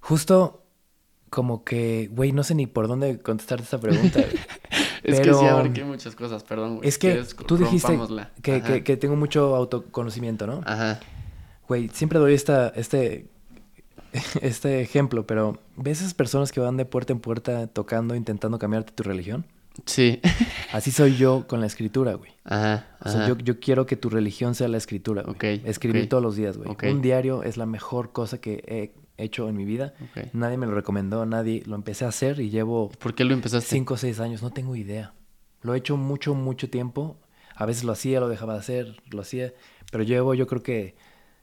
justo como que, güey, no sé ni por dónde contestarte esta pregunta. güey. Es que sí abarqué muchas cosas, perdón, güey. Es que tú dijiste que, que- que tengo mucho autoconocimiento, ¿no? Ajá. Güey, siempre doy esta, este, este ejemplo, pero ¿ves esas personas que van de puerta en puerta tocando, intentando cambiarte tu religión? Sí. Así soy yo con la escritura, güey. Ajá. O sea, ajá. yo, yo quiero que tu religión sea la escritura, güey. Ok, Escribir todos los días, güey. Un diario es la mejor cosa que he hecho en mi vida. Ok. Nadie me lo recomendó, nadie lo empecé a hacer y llevo ¿Por qué lo empezaste? cinco o seis años, no tengo idea. Lo he hecho mucho, mucho tiempo. A veces lo hacía, lo dejaba de hacer, lo hacía. Pero llevo, yo creo que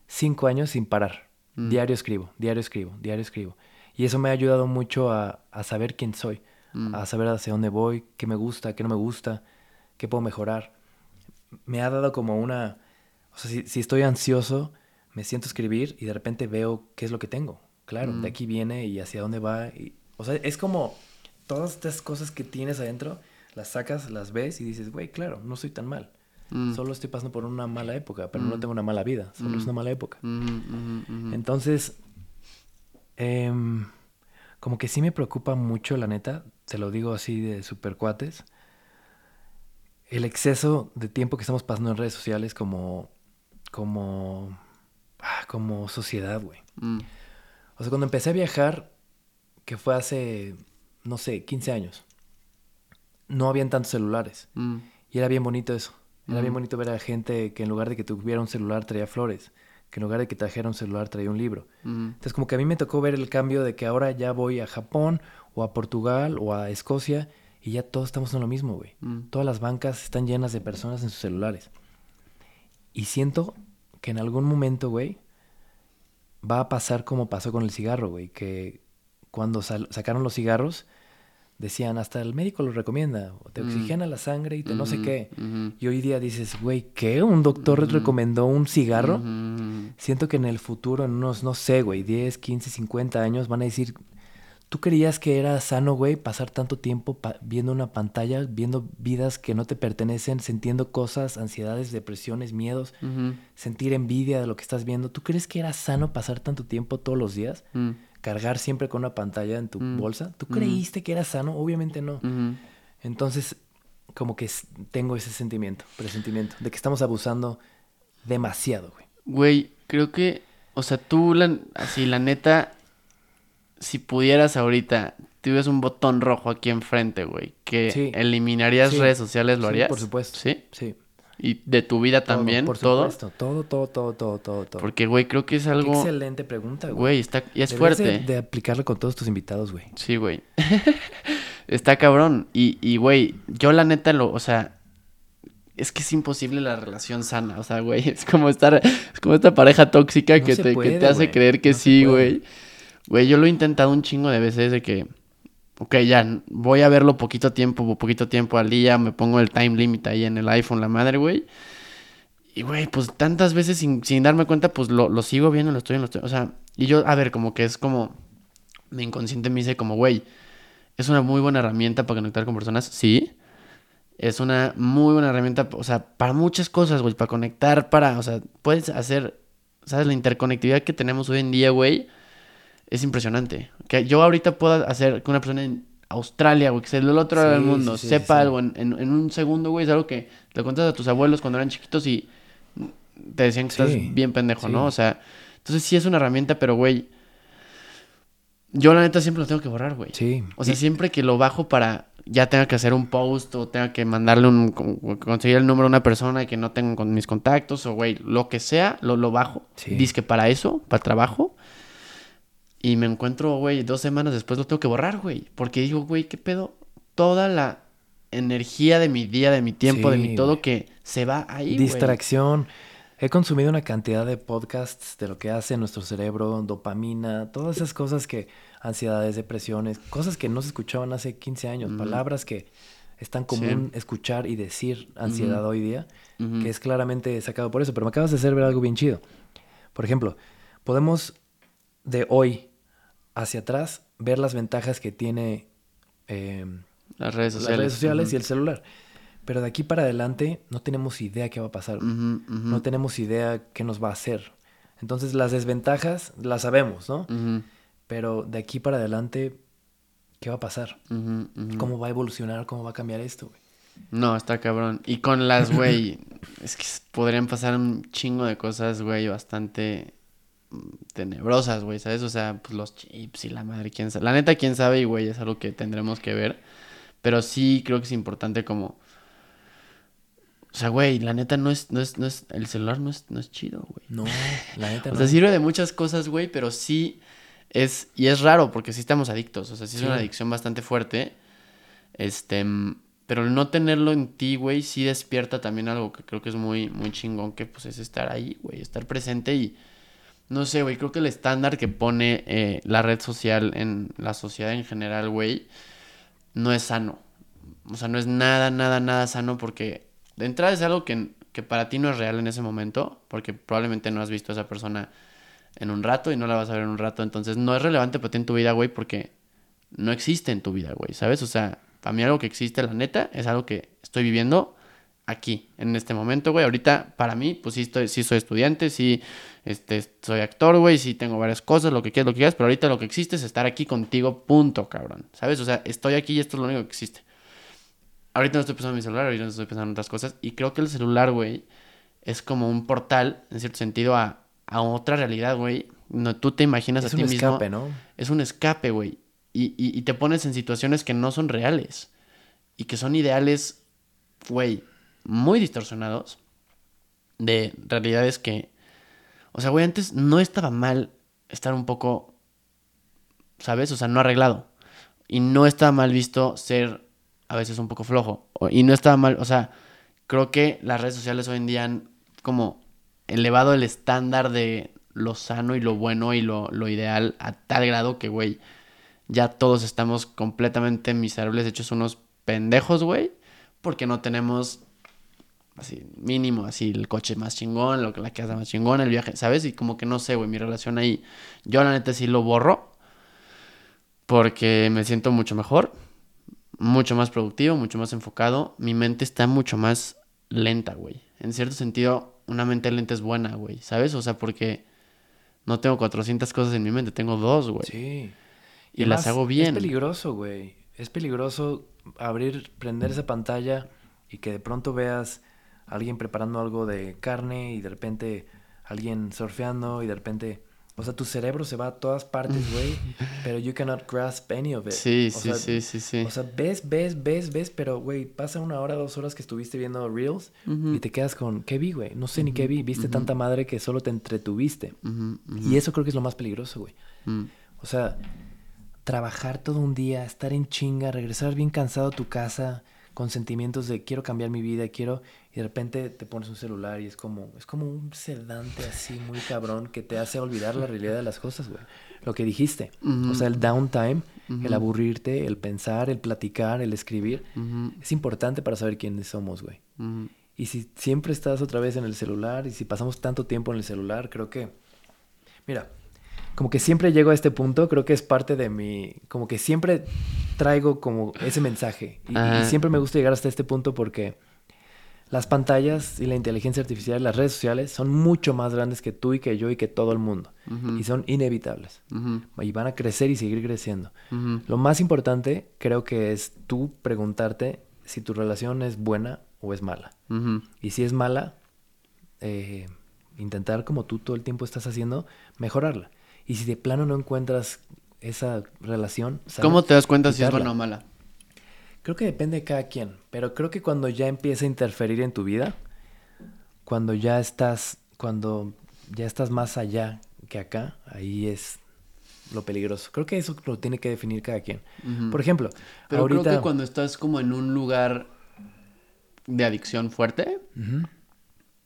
cinco años sin parar. Mm. Diario escribo, diario escribo, diario escribo. Y eso me ha ayudado mucho a, a saber quién soy, Mm. a saber hacia dónde voy, qué me gusta, qué no me gusta, qué puedo mejorar. Me ha dado como una... O sea, si, si estoy ansioso, me siento a escribir y de repente veo qué es lo que tengo. Claro, Mm. de aquí viene y hacia dónde va. y- o sea, es como todas estas cosas que tienes adentro, las sacas, las ves y dices, güey, claro, no soy tan mal. Mm. Solo estoy pasando por una mala época, pero no Mm. tengo una mala vida, solo es Mm. una mala época. Entonces, em, como que sí me preocupa mucho, la neta, te lo digo así de super cuates, el exceso de tiempo que estamos pasando en redes sociales como, como, ah, como sociedad, güey. Mm. O sea, cuando empecé a viajar, que fue hace, no sé, 15 años, no habían tantos celulares. Mm. Y era bien bonito eso. Era bien Ujú. bonito ver a gente que en lugar de que tuviera un celular traía flores, que en lugar de que trajera un celular traía un libro. Entonces como que a mí me tocó ver el cambio de que ahora ya voy a Japón o a Portugal o a Escocia y ya todos estamos en lo mismo, güey. Mm. Todas las bancas están llenas de personas en sus celulares. Y siento que en algún momento, güey, va a pasar como pasó con el cigarro, güey, que cuando sacaron los cigarros decían hasta el médico lo recomienda, o te Mm. oxigena la sangre y te no sé Ujú, qué. Y hoy día dices, güey, ¿qué? ¿Un doctor Ujú. recomendó un cigarro? Ujú. Siento que en el futuro, en unos, no sé, güey, 10, 15, 50 años, van a decir, ¿tú creías que era sano, güey, pasar tanto tiempo pa- viendo una pantalla, viendo vidas que no te pertenecen, sintiendo cosas, ansiedades, depresiones, miedos, sentir envidia de lo que estás viendo? ¿Tú crees que era sano pasar tanto tiempo todos los días? Mm. Cargar siempre con una pantalla en tu Mm. bolsa. ¿Tú Mm. creíste que era sano? Obviamente no. Entonces, como que tengo ese sentimiento, presentimiento, de que estamos abusando demasiado, güey. Güey, creo que, o sea, tú, la, así, la neta, si pudieras ahorita, tuvieras un botón rojo aquí enfrente, güey, que Sí. eliminarías Sí. redes sociales, ¿lo Sí, harías? por supuesto. ¿Sí? Sí. ¿Y de tu vida Todo, también? por ¿Todo? supuesto. Todo, todo, todo, todo, todo, todo. Porque, güey, creo que es Qué algo... excelente pregunta, güey. Güey, está... Y es Deberías fuerte. De, de aplicarlo con todos tus invitados, güey. Sí, güey. está cabrón. Y, y, güey, yo la neta lo, o sea, es que es imposible la relación sana. O sea, güey, es como estar, es como esta pareja tóxica No que, te, puede, que te hace creer que No sí, güey. Güey, yo lo he intentado un chingo de veces de que, ok, ya, voy a verlo poquito tiempo, poquito tiempo al día, me pongo el time limit ahí en el iPhone, la madre, güey. Y, güey, pues tantas veces sin, sin darme cuenta, pues lo, lo sigo viendo, lo estoy, lo estoy, o sea, y yo, a ver, como que es como, mi inconsciente me dice como, güey, es una muy buena herramienta para conectar con personas, sí. Es una muy buena herramienta, o sea, para muchas cosas, güey, para conectar, para, o sea, puedes hacer, ¿sabes? La interconectividad que tenemos hoy en día, güey, es impresionante. Que yo ahorita pueda hacer que una persona en Australia, güey, que sea del otro lado del mundo, sí, sepa sí. algo en, en- en un segundo, güey, es algo que le cuentas a tus abuelos cuando eran chiquitos y te decían que estás bien pendejo, ¿no? O sea, entonces sí es una herramienta, pero, güey, yo la neta siempre lo tengo que borrar, güey. Sí. O sea, siempre que lo bajo para ya tenga que hacer un post o tenga que mandarle un, con- conseguir el número a una persona que no tengo con mis contactos o, güey, lo que sea, lo, lo bajo. Sí. Dice para eso, para trabajo. Y me encuentro, güey, dos semanas después lo tengo que borrar, güey. Porque digo, güey, ¿qué pedo? Toda la energía de mi día, de mi tiempo, de mi todo que se va ahí. Distracción. He consumido una cantidad de podcasts de lo que hace nuestro cerebro, dopamina, todas esas cosas que, ansiedades, depresiones, cosas que no se escuchaban hace 15 años, palabras que es tan Sí. común escuchar y decir ansiedad hoy día, que es claramente sacado por eso. Pero me acabas de hacer ver algo bien chido. Por ejemplo, podemos de hoy hacia atrás ver las ventajas que tiene em, Las redes las sociales. redes sociales y el celular. Pero de aquí para adelante no tenemos idea qué va a pasar. No tenemos idea qué nos va a hacer. Entonces las desventajas las sabemos, ¿no? Pero de aquí para adelante, ¿qué va a pasar? ¿Cómo va a evolucionar? ¿Cómo va a cambiar esto? güey? No, está cabrón. Y con las, güey, es que podrían pasar un chingo de cosas, güey, bastante tenebrosas, güey, ¿sabes? O sea, pues los chips y la madre, quién sabe. La neta, quién sabe, y güey, es algo que tendremos que ver. Pero sí creo que es importante como... O sea, güey, la neta no es, no es, no es, el celular no es, no es chido, güey. No, la neta O no. sea, sirve de muchas cosas, güey, pero sí es, y es raro porque sí estamos adictos, o sea, sí es una adicción bastante fuerte. Este, pero el no tenerlo en ti, güey, sí despierta también algo que creo que es muy, muy chingón, que pues es estar ahí, güey, estar presente y, no sé, güey, creo que el estándar que pone eh, la red social en la sociedad en general, güey, no es sano. O sea, no es nada, nada, nada sano porque de entrada es algo que, que para ti no es real en ese momento, porque probablemente no has visto a esa persona en un rato y no la vas a ver en un rato, entonces no es relevante para ti en tu vida, güey, porque no existe en tu vida, güey, ¿sabes? O sea, para mí algo que existe, la neta, es algo que estoy viviendo aquí, en este momento, güey. Ahorita, para mí, pues sí, estoy, sí soy estudiante, sí este, soy actor, güey, sí tengo varias cosas, lo que quieras, lo que quieras, pero ahorita lo que existe es estar aquí contigo, punto, cabrón. ¿Sabes? O sea, estoy aquí y esto es lo único que existe. Ahorita no estoy pensando en mi celular, ahorita no estoy pensando en otras cosas. Y creo que el celular, güey, es como un portal, en cierto sentido, a, a otra realidad, güey. No, tú te imaginas es a un ti escape, mismo. ¿no? Es un escape, güey. Y, y, y te pones en situaciones que no son reales. Y que son ideales, güey, muy distorsionados. De realidades que. O sea, güey, antes no estaba mal estar un poco. ¿Sabes? O sea, no arreglado. Y no estaba mal visto ser a veces un poco flojo. Y no estaba mal. O sea, creo que las redes sociales hoy en día han como elevado el estándar de lo sano y lo bueno y lo, lo ideal a tal grado que, güey, ya todos estamos completamente miserables, hechos unos pendejos, güey, porque no tenemos así mínimo, así el coche más chingón, lo que la casa más chingón, el viaje, ¿sabes? Y como que no sé, güey, mi relación ahí, yo la neta sí lo borro porque me siento mucho mejor, mucho más productivo, mucho más enfocado, mi mente está mucho más lenta, güey. En cierto sentido, una mente lenta es buena, güey, ¿sabes? O sea, porque no tengo 400 cosas en mi mente, tengo dos, güey. Sí. Y las además, hago bien. Es peligroso, güey. Es peligroso abrir, prender esa pantalla y que de pronto veas alguien preparando algo de carne y de repente alguien surfeando y de repente... O sea, tu cerebro se va a todas partes, güey, pero you cannot grasp any of it. Sí, O sí, sea, sí, sí, sí. O sea, ves, ves, ves, ves, pero, güey, pasa una hora, dos horas que estuviste viendo Reels y te quedas con, ¿qué vi, güey? No sé ni qué vi. Viste tanta madre que solo te entretuviste. Y eso creo que es lo más peligroso, güey. mm. O sea, trabajar todo un día, estar en chinga, regresar bien cansado a tu casa, con sentimientos de quiero cambiar mi vida, quiero, y de repente te pones un celular y es como, es como un sedante así muy cabrón que te hace olvidar la realidad de las cosas, güey. Lo que dijiste, o sea, el downtime, el aburrirte, el pensar, el platicar, el escribir, es importante para saber quiénes somos, güey. Y si siempre estás otra vez en el celular y si pasamos tanto tiempo en el celular, creo que, mira, como que siempre llego a este punto, creo que es parte de mi, como que siempre traigo como ese mensaje. Y, y, siempre me gusta llegar hasta este punto porque las pantallas y la inteligencia artificial, las redes sociales son mucho más grandes que tú y que yo y que todo el mundo. Y son inevitables. Y van a crecer y seguir creciendo. Lo más importante creo que es tú preguntarte si tu relación es buena o es mala. Y si es mala, eh, intentar como tú todo el tiempo estás haciendo, mejorarla. Y si de plano no encuentras esa relación... ¿Cómo te das cuenta si es buena o mala? Creo que depende de cada quien, pero creo que cuando ya empieza a interferir en tu vida, cuando ya estás, cuando ya estás más allá que acá, ahí es lo peligroso. Creo que eso lo tiene que definir cada quien. Por ejemplo, pero ahorita... creo que cuando estás como en un lugar de adicción fuerte,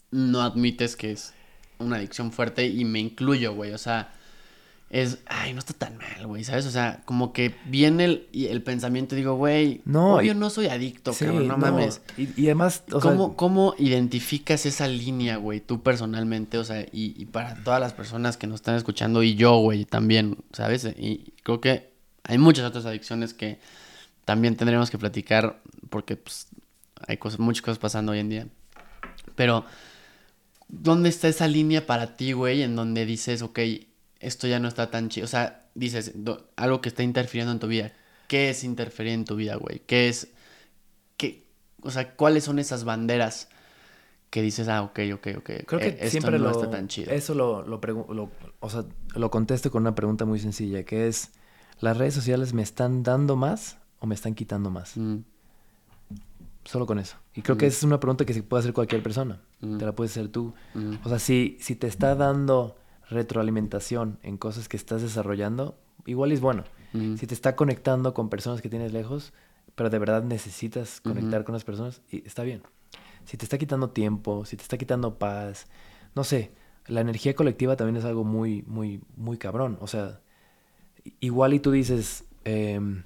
no admites que es una adicción fuerte y me incluyo, güey. O sea, es, ay, no está tan mal, güey, ¿sabes? O sea, como que viene el, el pensamiento y digo, güey, no, obvio no soy adicto, cabrón, no, mames. Y, además, o ¿Cómo, sea... ¿Cómo identificas esa línea, güey, tú personalmente? O sea, y, y, para todas las personas que nos están escuchando y yo, güey, también, ¿sabes? Y creo que hay muchas otras adicciones que también tendremos que platicar porque, pues, hay cosas, muchas cosas pasando hoy en día. Pero, ¿dónde está esa línea para ti, güey, en donde dices, ok, esto ya no está tan chido. O sea, dices, algo que está interfiriendo en tu vida. ¿Qué es interferir en tu vida, güey? ¿Qué es, qué, o sea, cuáles son esas banderas que dices, ah, ok, ok, ok. Creo que esto siempre no lo, está tan chido. Eso lo, lo, lo, o sea, lo contesto con una pregunta muy sencilla, que es, ¿las redes sociales me están dando más o me están quitando más? Mm. Solo con eso. Y creo que es una pregunta que se puede hacer cualquier persona. Mm. Te la puedes hacer tú. Mm. O sea, si, si te está dando retroalimentación en cosas que estás desarrollando, igual es bueno. Si te está conectando con personas que tienes lejos, pero de verdad necesitas conectar con las personas, y está bien. Si te está quitando tiempo, si te está quitando paz, no sé, la energía colectiva también es algo muy, muy, muy cabrón. O sea, igual y tú dices, em,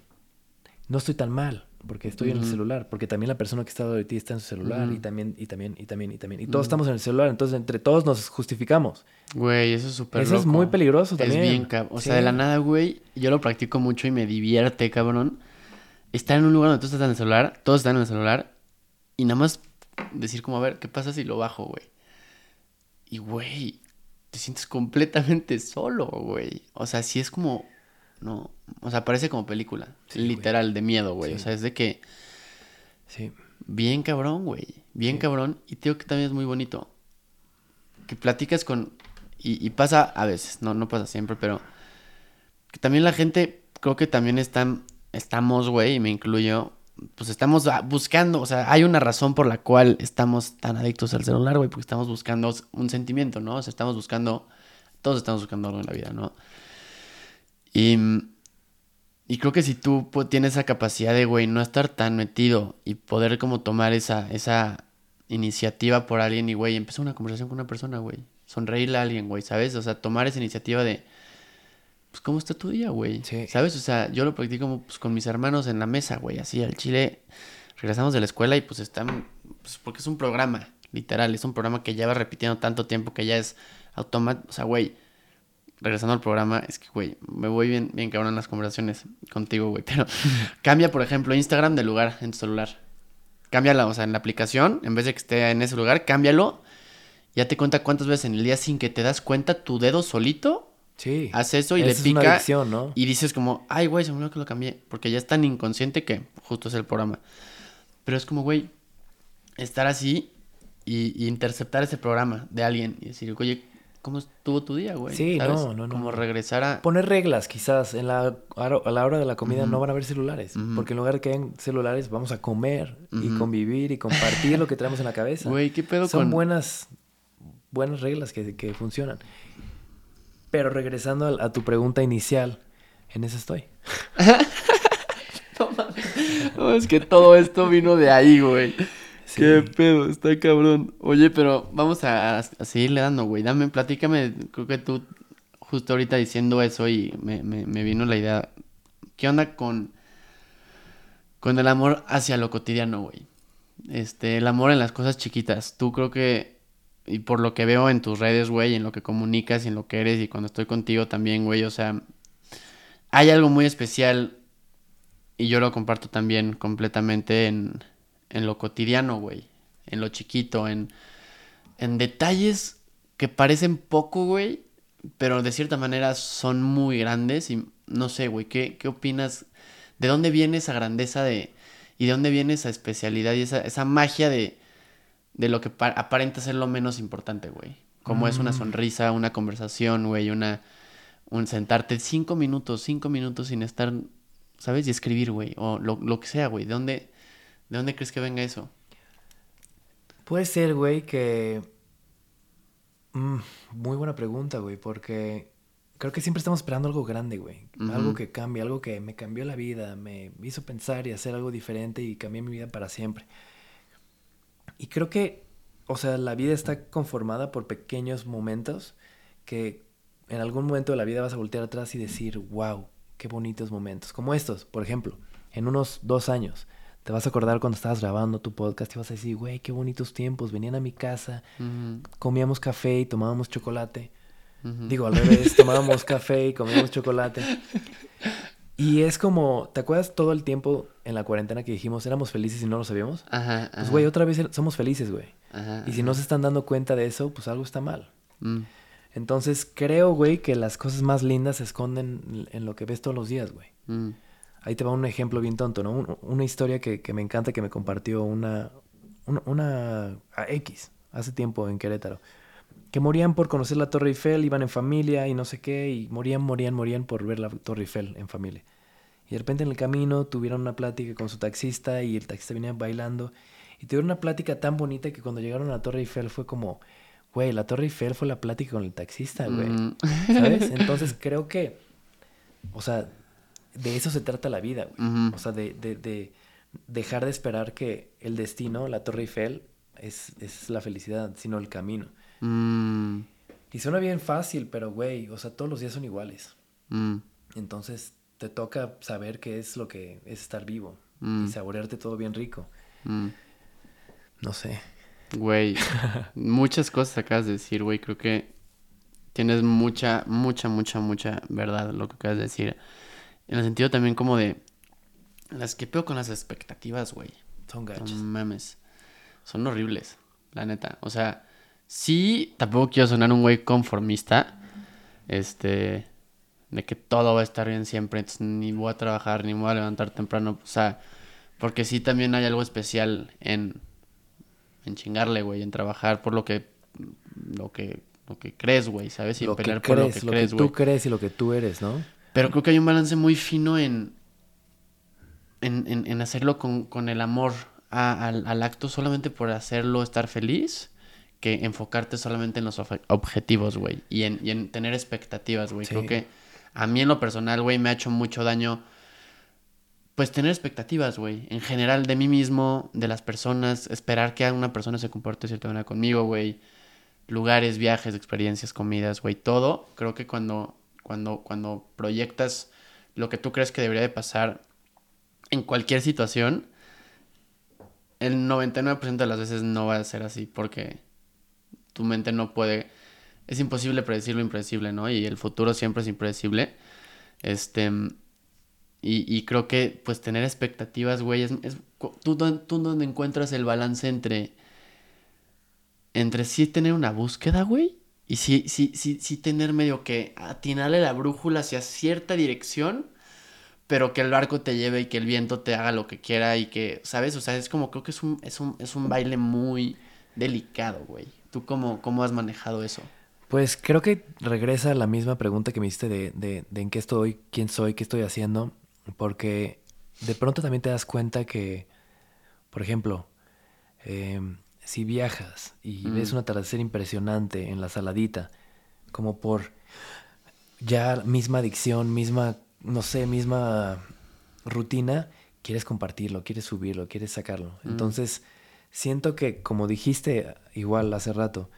no estoy tan mal porque estoy en el celular, porque también la persona que está de ti está en su celular y también, y también, y también, y también. Y todos estamos en el celular, entonces entre todos nos justificamos. Güey, eso es súper Eso es muy peligroso también. Es bien, cabrón. O sea, de la nada, güey, yo lo practico mucho y me divierte, cabrón. Estar en un lugar donde tú estás en el celular, todos están en el celular, y nada más decir como, a ver, ¿qué pasa si lo bajo, güey? Y, güey, te sientes completamente solo, güey. O sea, si es como no, o sea, parece como película, literal, de miedo, güey. O sea, es de que... Sí. Bien cabrón, güey. Bien cabrón. Y te digo que también es muy bonito. Que platicas con... Y, pasa a veces, no, no pasa siempre, pero... Que también la gente, creo que también están... Estamos, güey, y me incluyo... Pues estamos buscando, o sea, hay una razón por la cual estamos tan adictos al celular, güey, porque estamos buscando un sentimiento, ¿no? O sea, estamos buscando, todos estamos buscando algo en la vida, ¿no? Y, y creo que si tú tienes esa capacidad de, güey, no estar tan metido y poder como tomar esa, esa iniciativa por alguien y, güey, empezar una conversación con una persona, güey. Sonreírle a alguien, güey, ¿sabes? O sea, tomar esa iniciativa de, pues, ¿cómo está tu día, güey? Sí. ¿Sabes? O sea, yo lo practico pues, con mis hermanos en la mesa, güey, así, al chile. Regresamos de la escuela y pues están, pues porque es un programa, literal, es un programa que lleva repitiendo tanto tiempo que ya es automático, o sea, güey regresando al programa, es que, güey, me voy bien, bien cabrón en las conversaciones contigo, güey. Pero cambia, por ejemplo, Instagram de lugar en tu celular. Cámbiala, o sea, en la aplicación, en vez de que esté en ese lugar, cámbialo. Ya te cuenta cuántas veces en el día sin que te das cuenta tu dedo solito. Sí. Hace eso y le pica. ¿no? Y dices como, ay, güey, se me olvidó que lo cambié. Porque ya es tan inconsciente que justo es el programa. Pero es como, güey, estar así y, y interceptar ese programa de alguien y decir, oye, cómo estuvo tu día, güey. Sí, no, no, no. Como regresar a... Poner reglas, quizás. En la, a la hora de la comida no van a haber celulares. Porque en lugar de que hayan celulares, vamos a comer y convivir y compartir lo que traemos en la cabeza. Güey, ¿qué pedo Son buenas, buenas reglas que, que funcionan. Pero regresando a, tu pregunta inicial, en eso estoy. No, es que todo esto vino de ahí, güey. Qué pedo, está cabrón. Oye, pero vamos a, a seguirle dando, güey. Dame, platícame. Creo que tú, justo ahorita diciendo eso, y me, me, me vino la idea. ¿Qué onda con, con el amor hacia lo cotidiano, güey? Este, el amor en las cosas chiquitas. Tú creo que, y por lo que veo en tus redes, güey, en lo que comunicas y en lo que eres, y cuando estoy contigo también, güey, o sea, hay algo muy especial, y yo lo comparto también completamente en, en lo cotidiano, güey, en lo chiquito, en, en detalles que parecen poco, güey, pero de cierta manera son muy grandes y no sé, güey, ¿qué, ¿qué opinas? ¿De dónde viene esa grandeza de y de dónde viene esa especialidad y esa, esa magia de, de lo que aparenta ser lo menos importante, güey. Como es una mm. sonrisa, una conversación, güey, una... Un sentarte cinco minutos, cinco minutos sin estar, ¿sabes? Y escribir, güey. O lo, lo que sea, güey. ¿De dónde, ¿De dónde crees que venga eso? Puede ser, güey, que... Mm, muy buena pregunta, güey, porque creo que siempre estamos esperando algo grande, güey. Algo que cambie, algo que me cambió la vida, me hizo pensar y hacer algo diferente y cambié mi vida para siempre. Y creo que, o sea, la vida está conformada por pequeños momentos que en algún momento de la vida vas a voltear atrás y decir, wow, qué bonitos momentos. Como estos, por ejemplo, en unos dos años. Te vas a acordar cuando estabas grabando tu podcast y vas a decir, güey, qué bonitos tiempos. Venían a mi casa, comíamos café y tomábamos chocolate. Digo, al revés, tomábamos café y comíamos chocolate. Y es como, ¿te acuerdas todo el tiempo en la cuarentena que dijimos éramos felices y no lo sabíamos? Ajá. Pues, güey, otra vez somos felices, güey. Ajá, y si no se están dando cuenta de eso, pues algo está mal. Mm. Entonces, creo, güey, que las cosas más lindas se esconden en lo que ves todos los días, güey. Mm. Ahí te va un ejemplo bien tonto, ¿no? una historia que, me encanta que me compartió una, una, una X hace tiempo en Querétaro que morían por conocer la Torre Eiffel, iban en familia y no sé qué, y morían, morían, morían por ver la Torre Eiffel en familia. Y de repente en el camino tuvieron una plática con su taxista y el taxista venía bailando. Y tuvieron una plática tan bonita que cuando llegaron a la Torre Eiffel fue como, güey, la Torre Eiffel fue la plática con el taxista, güey. Mm. ¿Sabes? Entonces creo que, o sea, de eso se trata la vida, güey. O sea, de, de, de, dejar de esperar que el destino, la Torre Eiffel, es, es la felicidad, sino el camino. Mm. Y suena bien fácil, pero güey, o sea, todos los días son iguales. Mm. Entonces te toca saber qué es lo que es estar vivo y mm. saborearte todo bien rico. No sé. Güey, muchas cosas acabas de decir, güey. Creo que tienes mucha, mucha, mucha, mucha verdad lo que acabas de decir. En el sentido también como de las que pego con las expectativas, güey. Son gachas. Son memes. Son horribles, la neta. O sea, Sí, tampoco quiero sonar un güey conformista. Este. De que todo va a estar bien siempre. Entonces ni voy a trabajar, ni me voy a levantar temprano. O sea, porque sí también hay algo especial en. En chingarle, güey. En trabajar por lo que. Lo que. Lo que crees, güey, ¿sabes? Y lo pelear por lo que lo crees, güey. Lo que tú crees y lo que tú eres, ¿no? Pero creo que hay un balance muy fino en. En, en, en hacerlo con, con el amor al, al acto solamente por hacerlo estar feliz que enfocarte solamente en los objetivos, güey. Y en, y en tener expectativas, güey. Creo que a mí en lo personal, güey, me ha hecho mucho daño. Pues tener expectativas, güey. En general, de mí mismo, de las personas. Esperar que una persona se comporte de cierta manera conmigo, güey. Lugares, viajes, experiencias, comidas, güey. Todo. Creo que cuando, cuando, cuando proyectas lo que tú crees que debería de pasar en cualquier situación, el 99% de las veces no va a ser así porque tu mente no puede, es imposible predecir lo impredecible, ¿no? Y el futuro siempre es impredecible. Este, y, creo que pues tener expectativas, güey, es, tú, tú donde encuentras el balance entre, entre sí tener una búsqueda, güey, y sí, sí, sí, sí tener medio que atinarle la brújula hacia cierta dirección, pero que el barco te lleve y que el viento te haga lo que quiera y que, ¿sabes? O sea, es como, creo que es un, es un, es un baile muy delicado, güey. ¿Tú cómo, cómo has manejado eso? Pues creo que regresa la misma pregunta que me hiciste de, de, de, en qué estoy, quién soy, qué estoy haciendo, porque de pronto también te das cuenta que, por ejemplo, em, si viajas y mm. ves un atardecer impresionante en la saladita, como por ya misma adicción, misma, no sé, misma rutina, quieres compartirlo, quieres subirlo, quieres sacarlo. Entonces, siento que, como dijiste igual hace rato,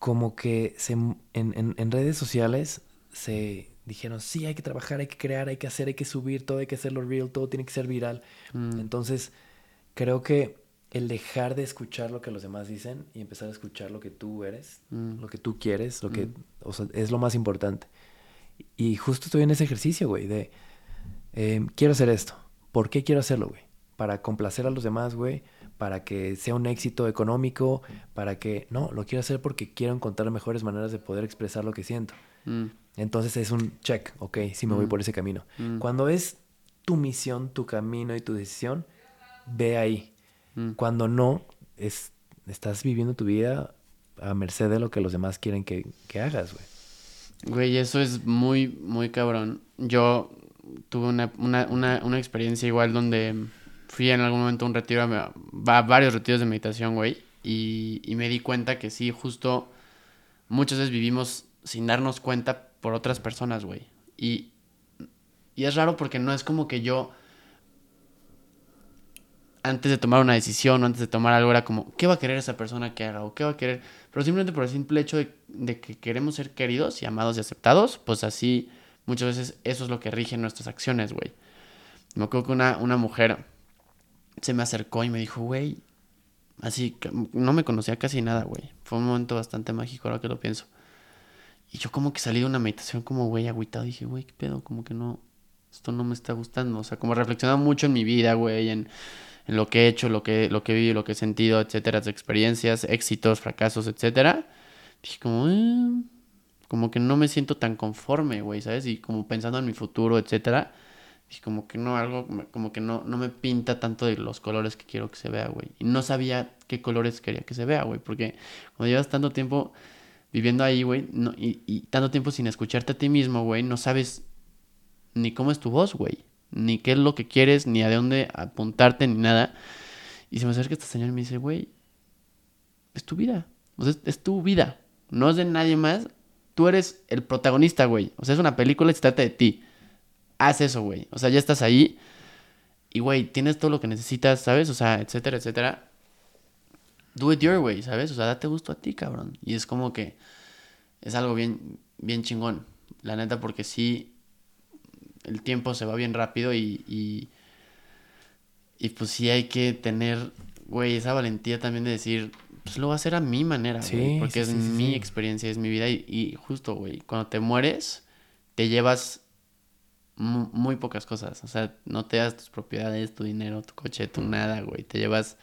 como que se, en, en, redes sociales se dijeron, sí, hay que trabajar, hay que crear, hay que hacer, hay que subir, todo hay que hacerlo real, todo tiene que ser viral. Mm. Entonces, creo que el dejar de escuchar lo que los demás dicen y empezar a escuchar lo que tú eres, mm. lo que tú quieres, lo que, mm. o sea, es lo más importante. Y justo estoy en ese ejercicio, güey, de, em, quiero hacer esto. ¿Por qué quiero hacerlo, güey? Para complacer a los demás, güey, para que sea un éxito económico, para que, no, lo quiero hacer porque quiero encontrar mejores maneras de poder expresar lo que siento. Mm. Entonces es un check, ok, sí me voy por ese camino. Cuando es tu misión, tu camino y tu decisión, ve ahí. Cuando no, es, estás viviendo tu vida a merced de lo que los demás quieren que, que hagas, güey. Güey, eso es muy, muy cabrón. Yo tuve una, una, una, una experiencia igual donde fui en algún momento a un retiro, a, varios retiros de meditación, güey. Y, y me di cuenta que sí, justo muchas veces vivimos sin darnos cuenta por otras personas, güey. Y, y es raro porque no es como que yo antes de tomar una decisión o antes de tomar algo era como, ¿qué va a querer esa persona que haga? ¿O qué va a querer? Pero simplemente por el simple hecho de, que queremos ser queridos y amados y aceptados, pues así muchas veces eso es lo que rige nuestras acciones, güey. Me acuerdo que una, una mujer se me acercó y me dijo, güey, así, no me conocía casi nada, güey. Fue un momento bastante mágico ahora que lo pienso. Y yo como que salí de una meditación como, güey, agüitado. Dije, güey, ¿qué pedo? Como que no, esto no me está gustando. O sea, como reflexionando mucho en mi vida, güey, en lo que he hecho, lo que, lo que he vivido, lo que he sentido, etcétera, experiencias, éxitos, fracasos, etcétera. Dije como, eh", como que no me siento tan conforme, güey, ¿sabes? Y como pensando en mi futuro, etcétera. Dije como que no, algo, como que no, no me pinta tanto de los colores que quiero que se vea, güey. Y no sabía qué colores quería que se vea, güey. Porque cuando llevas tanto tiempo viviendo ahí, güey, no, y, y tanto tiempo sin escucharte a ti mismo, güey, no sabes ni cómo es tu voz, güey ni qué es lo que quieres, ni a dónde apuntarte, ni nada. Y se me acerca esta señora y me dice, güey, es tu vida. O sea, es, tu vida. No es de nadie más. Tú eres el protagonista, güey. O sea, es una película y se trata de ti. Haz eso, güey. O sea, ya estás ahí. Y, güey, tienes todo lo que necesitas, ¿sabes? O sea, etcétera, etcétera. Do it your way, ¿sabes? O sea, date gusto a ti, cabrón. Y es como que es algo bien, bien chingón. La neta, porque sí, el tiempo se va bien rápido y, y, y pues sí hay que tener, güey, esa valentía también de decir, pues lo voy a hacer a mi manera, güey, porque es mi experiencia, es mi vida y, y justo, güey, cuando te mueres, te llevas muy pocas cosas, o sea, no te das tus propiedades, tu dinero, tu coche, tu nada, güey, te llevas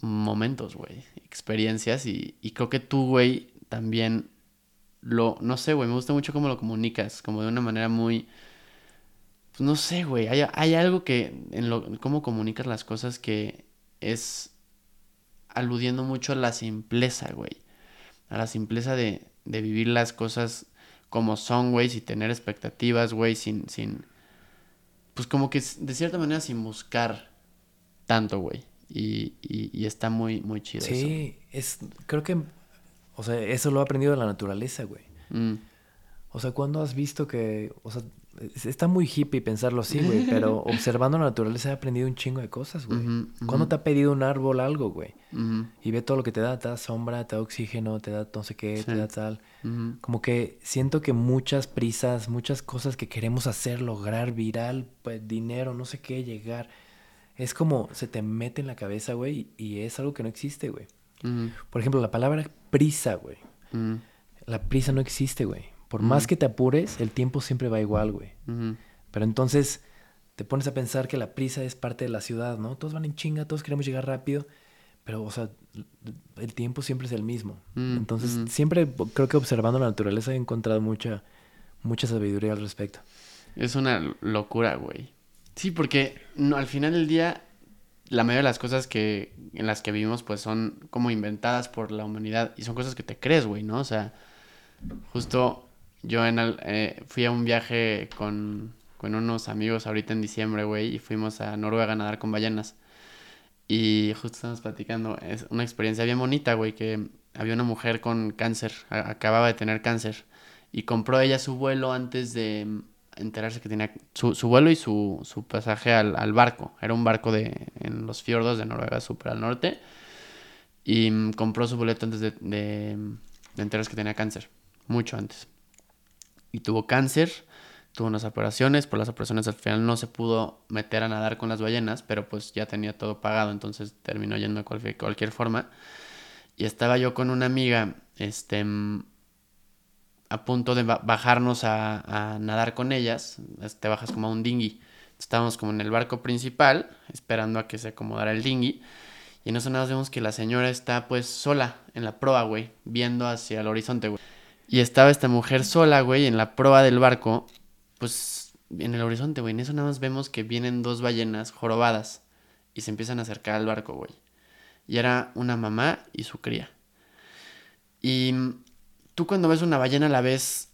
momentos, güey, experiencias y, y creo que tú, güey, también lo, no sé, güey, me gusta mucho cómo lo comunicas, como de una manera muy, pues no sé, güey, hay, hay algo que en lo, cómo comunicas las cosas que es aludiendo mucho a la simpleza, güey, a la simpleza de, de vivir las cosas como son, güey, sin tener expectativas, güey, sin, sin, pues como que de cierta manera sin buscar tanto, güey. Y, y, y, está muy, muy chido. Sí, es, creo que o sea, eso lo he aprendido de la naturaleza, güey. Mm. O sea, ¿cuándo has visto que, o sea, está muy hippie pensarlo así, güey, pero observando la naturaleza he aprendido un chingo de cosas, güey. ¿Cuándo te ha pedido un árbol algo, güey? Y ve todo lo que te da, te da sombra, te da oxígeno, te da no sé qué, te da tal. Como que siento que muchas prisas, muchas cosas que queremos hacer, lograr, viral, pues dinero, no sé qué, llegar. Es como se te mete en la cabeza, güey, y es algo que no existe, güey. Por ejemplo, la palabra prisa, güey. La prisa no existe, güey. Por más que te apures, el tiempo siempre va igual, güey. Pero entonces te pones a pensar que la prisa es parte de la ciudad, ¿no? Todos van en chinga, todos queremos llegar rápido. Pero, o sea, el tiempo siempre es el mismo. Entonces, siempre creo que observando la naturaleza he encontrado mucha, mucha sabiduría al respecto. Es una locura, güey. Sí, porque no, al final del día la mayoría de las cosas que en las que vivimos pues son como inventadas por la humanidad y son cosas que te crees, güey, ¿no? O sea, justo yo en el, eh, fui a un viaje con, con unos amigos ahorita en diciembre, güey, y fuimos a Noruega a nadar con ballenas. Y justo estamos platicando, es una experiencia bien bonita, güey, que había una mujer con cáncer, acababa de tener cáncer, y compró ella su vuelo antes de enterarse que tenía su, su vuelo y su, su pasaje al, al, barco. Era un barco de, en los fiordos de Noruega, súper al norte. Y mm, compró su boleto antes de, de, de enterarse que tenía cáncer, mucho antes. Y tuvo cáncer, tuvo unas operaciones, por las operaciones al final no se pudo meter a nadar con las ballenas, pero pues ya tenía todo pagado, entonces terminó yendo de cualquier, cualquier forma. Y estaba yo con una amiga, este, mm, a punto de bajarnos a, nadar con ellas. Te bajas como a un dinghy. Estábamos como en el barco principal, esperando a que se acomodara el dinghy. Y en eso nada vemos que la señora está pues sola en la proa, güey, viendo hacia el horizonte, güey. Y estaba esta mujer sola, güey, en la proa del barco, pues en el horizonte, güey. En eso nada más vemos que vienen dos ballenas jorobadas y se empiezan a acercar al barco, güey. Y era una mamá y su cría. Y tú cuando ves una ballena la ves,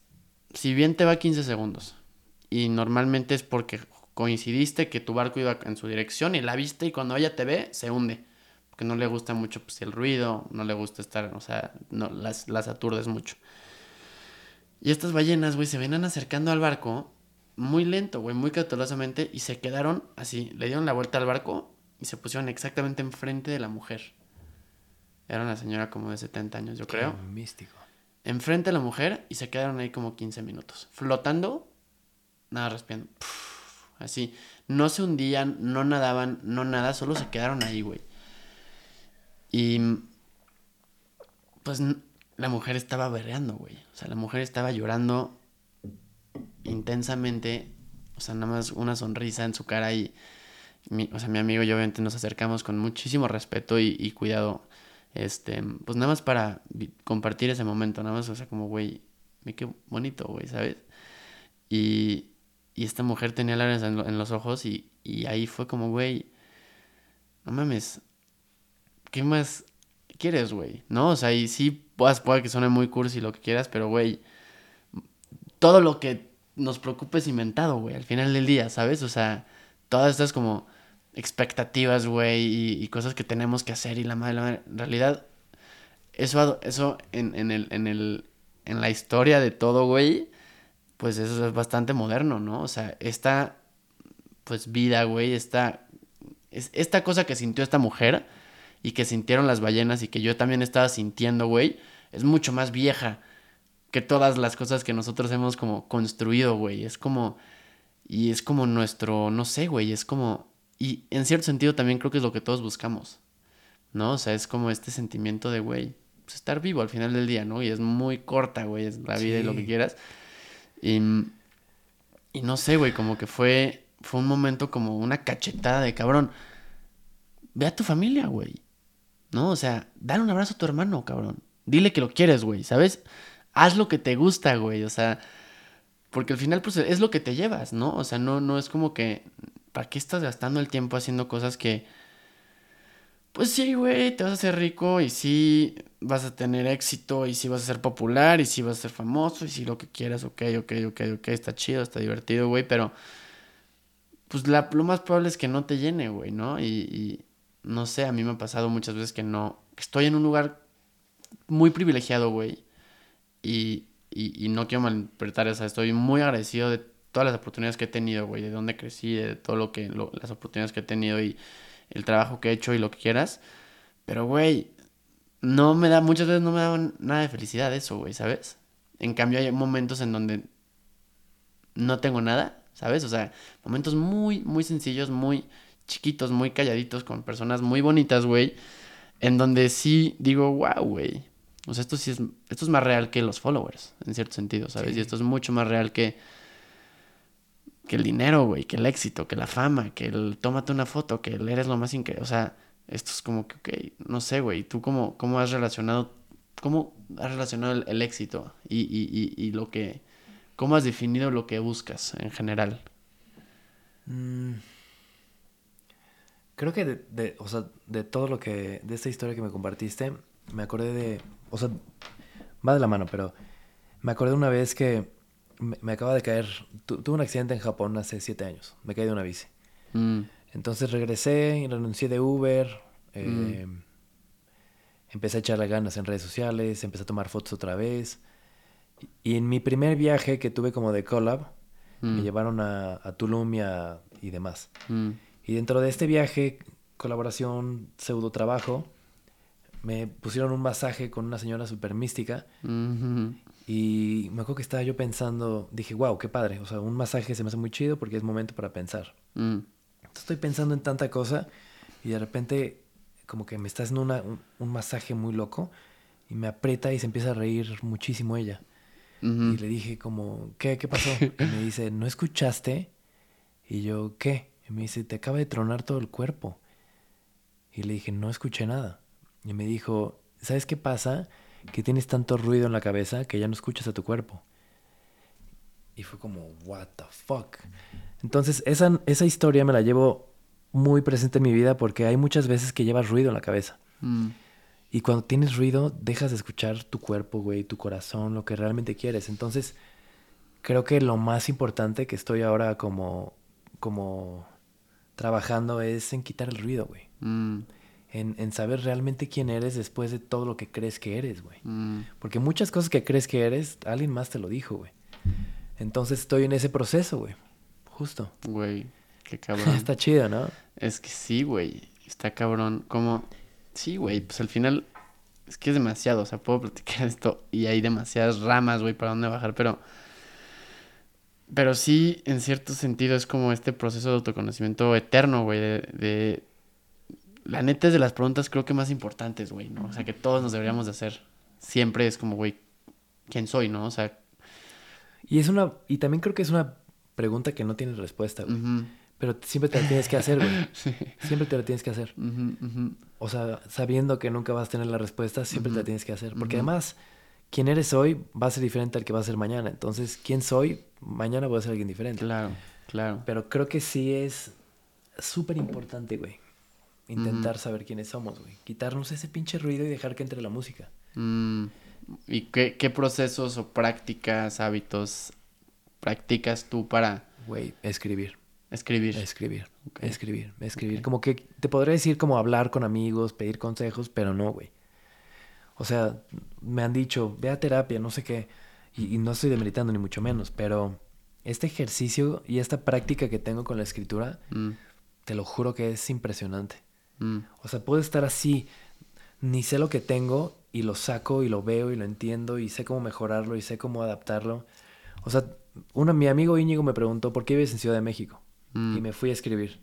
si bien te va 15 segundos, y normalmente es porque coincidiste que tu barco iba en su dirección y la viste y cuando ella te ve, se hunde. Porque no le gusta mucho pues, el ruido, no le gusta estar, o sea, no, las, las aturdes mucho. Y estas ballenas, güey, se venían acercando al barco muy lento, güey, muy cautelosamente y se quedaron así, le dieron la vuelta al barco y se pusieron exactamente enfrente de la mujer. Era una señora como de 70 años, yo creo. Místico enfrente a la mujer y se quedaron ahí como 15 minutos, flotando, nada respirando, así, no se hundían, no nadaban, no nada, solo se quedaron ahí, güey. Y pues la mujer estaba berreando, güey. O sea, la mujer estaba llorando intensamente, o sea, nada más una sonrisa en su cara y, mi, o sea, mi amigo y yo obviamente nos acercamos con muchísimo respeto y, y cuidado este, pues nada más para compartir ese momento, nada más, o sea, como, güey, qué bonito, güey, ¿sabes? Y, y esta mujer tenía lágrimas en, los ojos y, y ahí fue como, güey, no mames, ¿qué más quieres, güey? ¿No? O sea, y sí, puede, puede que suene muy cursi lo que quieras, pero, güey, todo lo que nos preocupa es inventado, güey, al final del día, ¿sabes? O sea, todas estas como expectativas, güey, y, cosas que tenemos que hacer y la madre, la madre. En realidad, eso, eso en, en, el, en, el, en la historia de todo, güey, pues eso es bastante moderno, ¿no? O sea, esta, pues vida, güey, esta, es, esta cosa que sintió esta mujer y que sintieron las ballenas y que yo también estaba sintiendo, güey, es mucho más vieja que todas las cosas que nosotros hemos como construido, güey. Es como, y es como nuestro, no sé, güey, es como y en cierto sentido también creo que es lo que todos buscamos, ¿no? O sea, es como este sentimiento de, güey, pues estar vivo al final del día, ¿no? Y es muy corta, güey, es la vida sí. y lo que quieras. Y, y no sé, güey, como que fue, fue un momento como una cachetada de cabrón. Ve a tu familia, güey. ¿No? O sea, dale un abrazo a tu hermano, cabrón. Dile que lo quieres, güey, ¿sabes? Haz lo que te gusta, güey. O sea, porque al final, pues es lo que te llevas, ¿no? O sea, no, no es como que ¿Para qué estás gastando el tiempo haciendo cosas que... Pues sí, güey, te vas a hacer rico y sí vas a tener éxito y sí vas a ser popular y sí vas a ser famoso y sí lo que quieras, ok, ok, ok, ok, está chido, está divertido, güey, pero pues la, lo más probable es que no te llene, güey, ¿no? Y, no sé, a mí me ha pasado muchas veces que no, estoy en un lugar muy privilegiado, güey, y, y, no quiero malinterpretar, o estoy muy agradecido de todas las oportunidades que he tenido, güey, de dónde crecí, de todo lo que, lo, las oportunidades que he tenido y el trabajo que he hecho y lo que quieras. Pero, güey, no me da, muchas veces no me da nada de felicidad eso, güey, ¿sabes? En cambio hay momentos en donde no tengo nada, ¿sabes? O sea, momentos muy, muy sencillos, muy chiquitos, muy calladitos, con personas muy bonitas, güey, en donde sí digo, wow, güey. O sea, esto sí es, esto es más real que los followers, en cierto sentido, ¿sabes? Sí. Y esto es mucho más real que que el dinero, güey, que el éxito, que la fama, que el tómate una foto, que el eres lo más increíble. O sea, esto es como que, ok, no sé, güey, ¿tú cómo, cómo has relacionado, cómo has relacionado el, éxito y, y, y, y, lo que, cómo has definido lo que buscas en general? Mm. Creo que de, de, o sea, de todo lo que, de esta historia que me compartiste, me acordé de, o sea, va de la mano, pero me acordé una vez que me, me acaba de caer, tu, tuve un accidente en Japón hace siete años, me caí de una bici. Mm. Entonces regresé y renuncié de Uber, eh, mm. empecé a echarle ganas en redes sociales, empecé a tomar fotos otra vez. Y en mi primer viaje que tuve como de collab, Me Mm. llevaron a, a Tulum y, a- y demás. Mm. Y dentro de este viaje, colaboración, pseudo trabajo, me pusieron un masaje con una señora súper mística. Mhm. Y me acuerdo que estaba yo pensando, dije, wow, qué padre. O sea, un masaje se me hace muy chido porque es momento para pensar. Mm. Entonces, estoy pensando en tanta cosa y de repente como que me está haciendo una- un, un masaje muy loco y me aprieta y se empieza a reír muchísimo ella. Y le dije como, ¿qué? ¿Qué pasó? Y me dice, ¿no escuchaste? Y yo, ¿qué? Y me dice, te acaba de tronar todo el cuerpo. Y le dije, no escuché nada. Y me dijo, ¿sabes qué pasa? Que tienes tanto ruido en la cabeza que ya no escuchas a tu cuerpo. Y fue como, what the fuck. Entonces, esa, esa historia me la llevo muy presente en mi vida porque hay muchas veces que llevas ruido en la cabeza. Mm. Y cuando tienes ruido, dejas de escuchar tu cuerpo, güey, tu corazón, lo que realmente quieres. Entonces, creo que lo más importante que estoy ahora como, como trabajando es en quitar el ruido, güey. Mm. En, en saber realmente quién eres después de todo lo que crees que eres, güey. Mm. Porque muchas cosas que crees que eres, alguien más te lo dijo, güey. Entonces estoy en ese proceso, güey. Justo. Güey, qué cabrón. Está chido, ¿no? Es que sí, güey. Está cabrón. Como. Sí, güey. Pues al final. Es que es demasiado. O sea, puedo platicar esto. Y hay demasiadas ramas, güey, para dónde bajar. Pero. Pero sí, en cierto sentido, es como este proceso de autoconocimiento eterno, güey. De, de- La neta es de las preguntas, creo que más importantes, güey, ¿no? O sea, que todos nos deberíamos de hacer. Siempre es como, güey, ¿quién soy, no? O sea. Y es una. Y también creo que es una pregunta que no tiene respuesta, güey. Pero siempre te la tienes que hacer, güey. sí, Siempre te la tienes que hacer. O sea, sabiendo que nunca vas a tener la respuesta, siempre te la tienes que hacer. Porque además, quién eres hoy va a ser diferente al que va a ser mañana. Entonces, quién soy, mañana voy a ser alguien diferente. Claro, claro. Pero creo que sí es súper importante, güey. Intentar saber quiénes somos, güey. Quitarnos ese pinche ruido y dejar que entre la música. Mm, ¿Y qué, qué procesos o prácticas, hábitos practicas tú para Güey, escribir. escribir? Escribir. Escribir. Escribir. Como que te podría decir como hablar con amigos, pedir consejos, pero no, güey. O sea, me han dicho, ve a terapia, no sé qué. Y, y no estoy demeritando ni mucho menos, pero este ejercicio y esta práctica que tengo con la escritura, Mm, te lo juro que es impresionante. Mm, O sea, puedo estar así, ni sé lo que tengo y lo saco y lo veo y lo entiendo y sé cómo mejorarlo y sé cómo adaptarlo. O sea, una, mi amigo Íñigo me preguntó, ¿por qué vives en Ciudad de México? mm, Y me fui a escribir.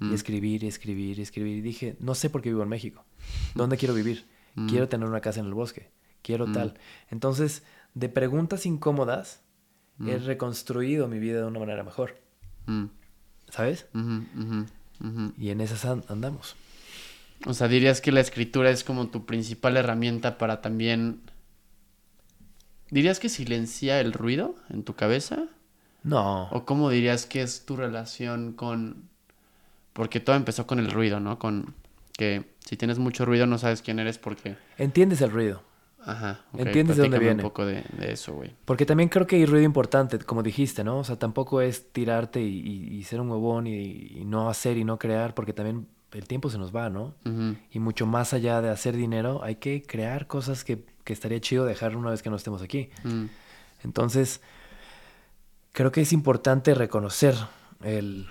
Mm. Y escribir, y escribir, y escribir. Y dije, no sé por qué vivo en México. ¿Dónde quiero vivir? Mm. Quiero tener una casa en el bosque. Quiero Mm. tal. Entonces, de preguntas incómodas, he Mm. reconstruido mi vida de una manera mejor. mm, ¿Sabes? Y en esas an- andamos. O sea, dirías que la escritura es como tu principal herramienta para también... ¿Dirías que silencia el ruido en tu cabeza? No. ¿O cómo dirías que es tu relación con... Porque todo empezó con el ruido, ¿no? Con que si tienes mucho ruido no sabes quién eres porque... Entiendes el ruido. Ajá. Entiendes de dónde viene. un poco de, de eso, güey. Porque también creo que hay ruido importante, como dijiste, ¿no? O sea, tampoco es tirarte y, y- y ser un huevón y, y no hacer y no crear, porque también el tiempo se nos va, ¿no? Y mucho más allá de hacer dinero, hay que crear cosas que, que estaría chido dejar una vez que no estemos aquí. mm, Entonces, creo que es importante reconocer el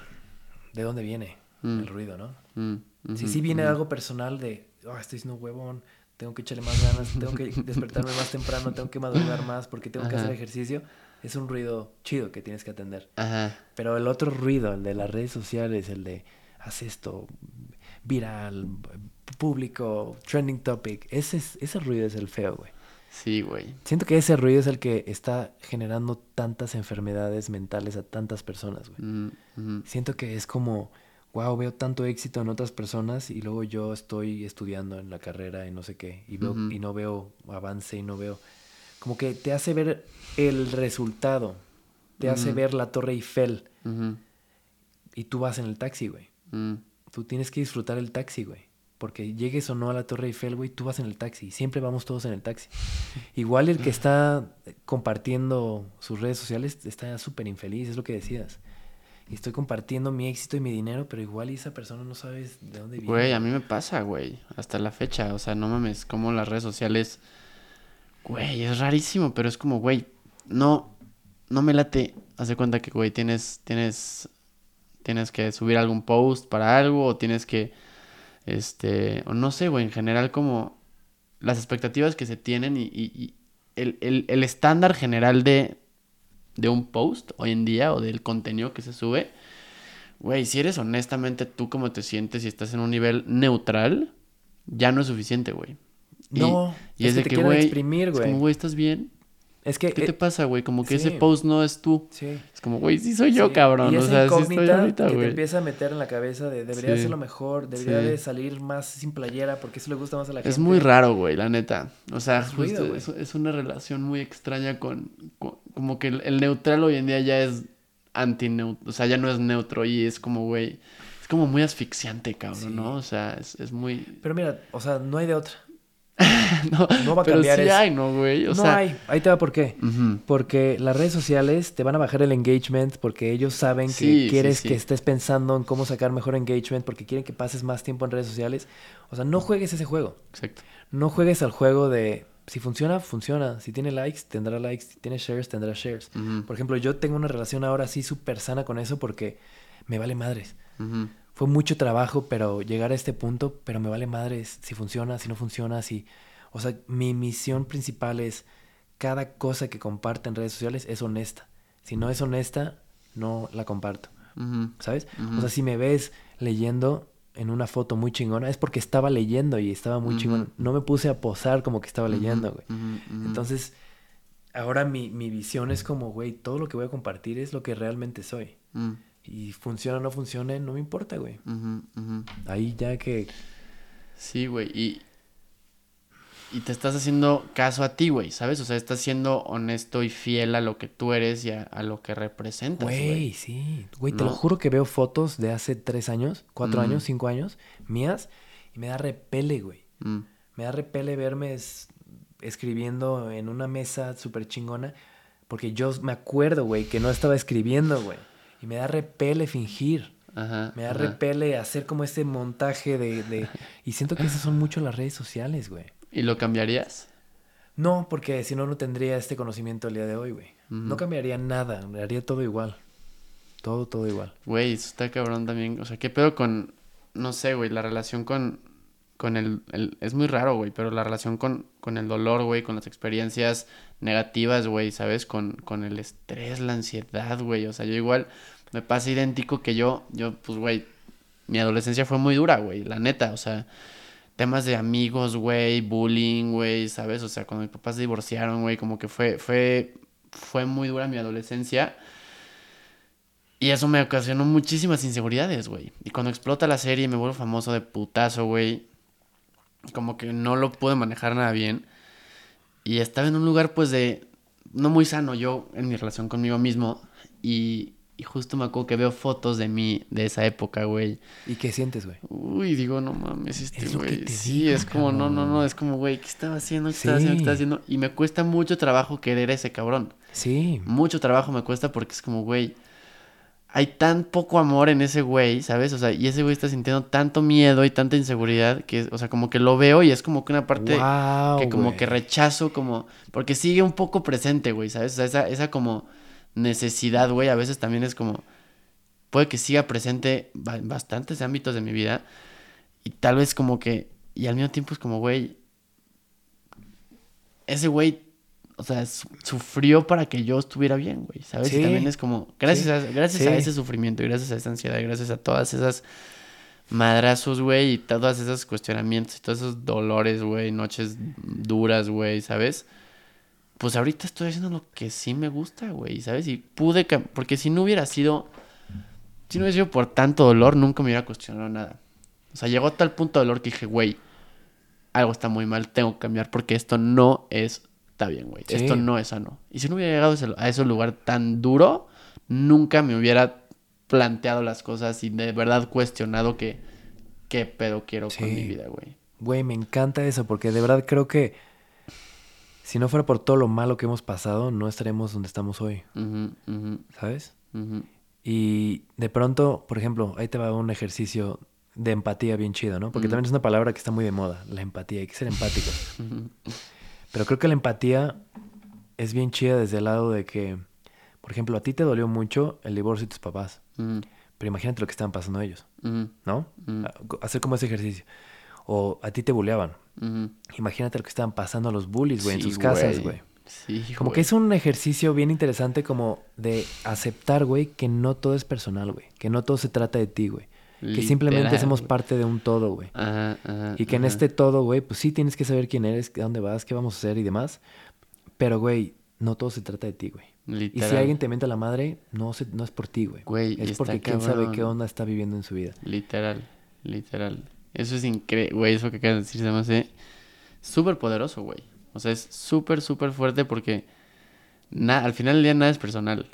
de dónde viene Mm. el ruido, ¿no? mm, Si sí viene algo personal de, oh, estoy siendo huevón, tengo que echarle más ganas, tengo que despertarme más temprano, tengo que madrugar más porque tengo que hacer ejercicio, es un ruido chido que tienes que atender. Ajá. Pero el otro ruido, el de las redes sociales, el de haz esto, viral, público, trending topic, ese, es- ese ruido es el feo, güey. Sí, güey. Siento que ese ruido es el que está generando tantas enfermedades mentales a tantas personas, güey. Mm. Siento que es como, wow, veo tanto éxito en otras personas y luego yo estoy estudiando en la carrera y no sé qué, y, veo, y no veo avance y no veo... Como que te hace ver el resultado, te hace ver la Torre Eiffel y tú vas en el taxi, güey. Mm, Tú tienes que disfrutar el taxi, güey. Porque llegues o no a la Torre Eiffel, güey, tú vas en el taxi. Siempre vamos todos en el taxi. Igual el que está compartiendo sus redes sociales está súper infeliz, es lo que decías. Y estoy compartiendo mi éxito y mi dinero, pero igual esa persona no sabes de dónde viene. Güey, a mí me pasa, güey. Hasta la fecha. O sea, no mames, como las redes sociales. Güey, es rarísimo, pero es como, güey, no, no me late hace cuenta que, güey, tienes, tienes, tienes que subir algún post para algo o tienes que, este, o no sé, güey, en general como las expectativas que se tienen y, y- y el, el- el estándar general de, de un post hoy en día o del contenido que se sube, güey, si eres honestamente tú como te sientes y estás en un nivel neutral, ya no es suficiente, güey. No, y es es, que de te que, quieren güey, exprimir, es güey. como, güey, ¿estás bien? Es que... ¿Qué eh, te pasa, güey? Como que ese sí. post no es tú. Sí. Es como, güey, sí soy yo, Sí, cabrón. Y o esa sea, sí estoy incógnita ahorita, que te empieza a meter en la cabeza de debería ser lo mejor, debería de salir más sin playera porque eso le gusta más a la gente. Es muy raro, güey, la neta. O sea, Es ruido, justo güey. es, es una relación muy extraña con, con- Como que el, el neutral hoy en día ya es anti O sea, ya no es neutro y es como, güey... Es como muy asfixiante, cabrón. ¿no? O sea, es, es muy... Pero mira, o sea, no hay de otra. no, No va a pero cambiar sí eso. hay, ¿no, güey? O no sea... hay. Ahí te va por qué. Porque las redes sociales te van a bajar el engagement porque ellos saben que Sí, sí, quieres sí. que estés pensando en cómo sacar mejor engagement porque quieren que pases más tiempo en redes sociales. O sea, no juegues ese juego. Exacto. No juegues al juego de si funciona, funciona. Si tiene likes, tendrá likes. Si tiene shares, tendrá shares. Por ejemplo, yo tengo una relación ahora así súper sana con eso porque me vale madres. Fue mucho trabajo, pero llegar a este punto, pero me vale madres si funciona, si no funciona, si... O sea, mi misión principal es cada cosa que comparte en redes sociales es honesta. Si no es honesta, no la comparto. ¿sabes? O sea, si me ves leyendo en una foto muy chingona, es porque estaba leyendo y estaba muy chingona. No me puse a posar como que estaba leyendo, güey. Entonces, ahora mi, mi visión es como, güey, todo lo que voy a compartir es lo que realmente soy. Y funciona o no funcione, no me importa, güey. Ahí ya que... Sí, güey, y, y te estás haciendo caso a ti, güey, ¿sabes? O sea, estás siendo honesto y fiel a lo que tú eres y a, a lo que representas, Güey, sí. Güey, te lo juro que veo fotos de hace tres años, cuatro Mm. años, cinco años, mías, y me da repele, güey. Mm, Me da repele verme es- escribiendo en una mesa súper chingona, porque yo me acuerdo, güey, que no estaba escribiendo, güey. Y me da repele fingir. Ajá. Me da ajá. repele hacer como este montaje de, de... Y siento que esas son mucho las redes sociales, güey. ¿Y lo cambiarías? No, porque si no, no tendría este conocimiento el día de hoy, güey. No cambiaría nada, haría todo igual. Todo, todo igual. Güey, eso está cabrón también. O sea, ¿qué pedo con, no sé, güey, la relación con, con el, el- es muy raro, güey, pero la relación con, con el dolor, güey, con las experiencias negativas, güey, ¿sabes? Con, con el estrés, la ansiedad, güey. O sea, yo igual me pasa idéntico que yo, yo, pues, güey, mi adolescencia fue muy dura, güey, la neta, o sea, temas de amigos, güey, bullying, güey, ¿sabes? O sea, cuando mis papás se divorciaron, güey, como que fue, fue, fue muy dura mi adolescencia. Y eso me ocasionó muchísimas inseguridades, güey. Y cuando explota la serie y me vuelvo famoso de putazo, güey, como que no lo pude manejar nada bien. Y estaba en un lugar, pues, de no muy sano yo en mi relación conmigo mismo. Y, y justo me acuerdo que veo fotos de mí de esa época, güey. ¿Y qué sientes, güey? Uy, digo, no mames, este Es güey. Sí, digo, es como, no, no, no, es como, güey, ¿qué estaba haciendo? ¿Qué estaba haciendo? ¿Qué estaba haciendo? Y me cuesta mucho trabajo querer a ese cabrón. Sí. Mucho trabajo me cuesta porque es como, güey, hay tan poco amor en ese güey, ¿sabes? O sea, y ese güey está sintiendo tanto miedo y tanta inseguridad que, o sea, como que lo veo y es como que una parte que como güey. que rechazo, como, porque sigue un poco presente, güey, ¿sabes? O sea, esa, esa como necesidad, güey, a veces también es como, puede que siga presente en bastantes ámbitos de mi vida y tal vez como que, y al mismo tiempo es como, güey, ese güey, o sea, su- sufrió para que yo estuviera bien, güey, ¿sabes? Sí. Y también es como, gracias, Sí. a, gracias a ese sufrimiento gracias a esa ansiedad, gracias a todas esas madrazos, güey, y todos esos cuestionamientos y todos esos dolores, güey, noches duras, güey, ¿sabes? Pues ahorita estoy haciendo lo que sí me gusta, güey, ¿sabes? Y pude, porque si no hubiera sido, si no hubiera sido por tanto dolor, nunca me hubiera cuestionado nada. O sea, llegó a tal punto de dolor que dije, güey, algo está muy mal, tengo que cambiar porque esto no es, está bien, güey, Sí. esto no es sano. Y si no hubiera llegado a ese, lugar tan duro, nunca me hubiera planteado las cosas y de verdad cuestionado que qué pedo quiero con mi vida, güey. Güey, me encanta eso porque de verdad creo que si no fuera por todo lo malo que hemos pasado, no estaremos donde estamos hoy, ¿sabes? Y de pronto, por ejemplo, ahí te va un ejercicio de empatía bien chido, ¿no? Porque también es una palabra que está muy de moda, la empatía, hay que ser empáticos. Pero creo que la empatía es bien chida desde el lado de que, por ejemplo, a ti te dolió mucho el divorcio de tus papás, Ujú, pero imagínate lo que estaban pasando ellos, ujú, ¿no? Mm. A- Hacer como ese ejercicio. O a ti te bulleaban. ujú. Imagínate lo que estaban pasando los bullies, güey, en sus casas, güey. Sí, Como que es un ejercicio bien interesante como de aceptar, güey, que no todo es personal, güey. Que no todo se trata de ti, güey. Que simplemente Literal, somos parte de un todo, güey. Ajá, ajá, Y que en ajá. este todo, güey, pues sí tienes que saber quién eres, dónde vas, qué vamos a hacer y demás. Pero, güey, no todo se trata de ti, güey. Y Literal. si alguien te miente a la madre, no, se- no es por ti, güey. Güey, y Es porque quién sabe qué onda está viviendo en su vida. Literal, literal. Eso es increíble, güey, eso que acabas de decir se me hace súper poderoso, güey. O sea, es súper, súper fuerte porque al final del día nada es personal.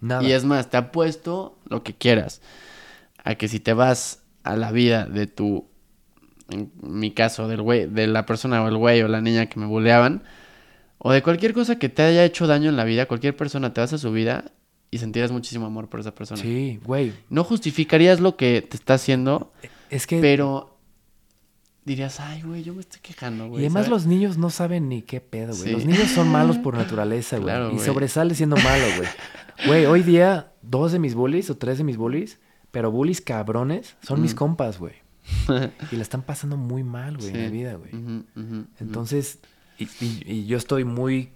Nada. Y es más, te apuesto lo que quieras a que si te vas a la vida de tu, en mi caso, del güey, de la persona o el güey o la niña que me buleaban, o de cualquier cosa que te haya hecho daño en la vida, cualquier persona, te vas a su vida y sentirás muchísimo amor por esa persona. Sí, güey. No justificarías lo que te está haciendo, Es que... pero dirías, ay, güey, yo me estoy quejando, güey. Y además ¿sabes? los niños no saben ni qué pedo, güey. Sí. Los niños son malos por naturaleza, güey. Claro, y güey. sobresale siendo malo, güey. Güey, hoy día dos de mis bullies o tres de mis bullies, pero bullies cabrones, son mis Mm. compas, güey. Y la están pasando muy mal, güey, en la vida, güey. Entonces, y, y- y yo estoy muy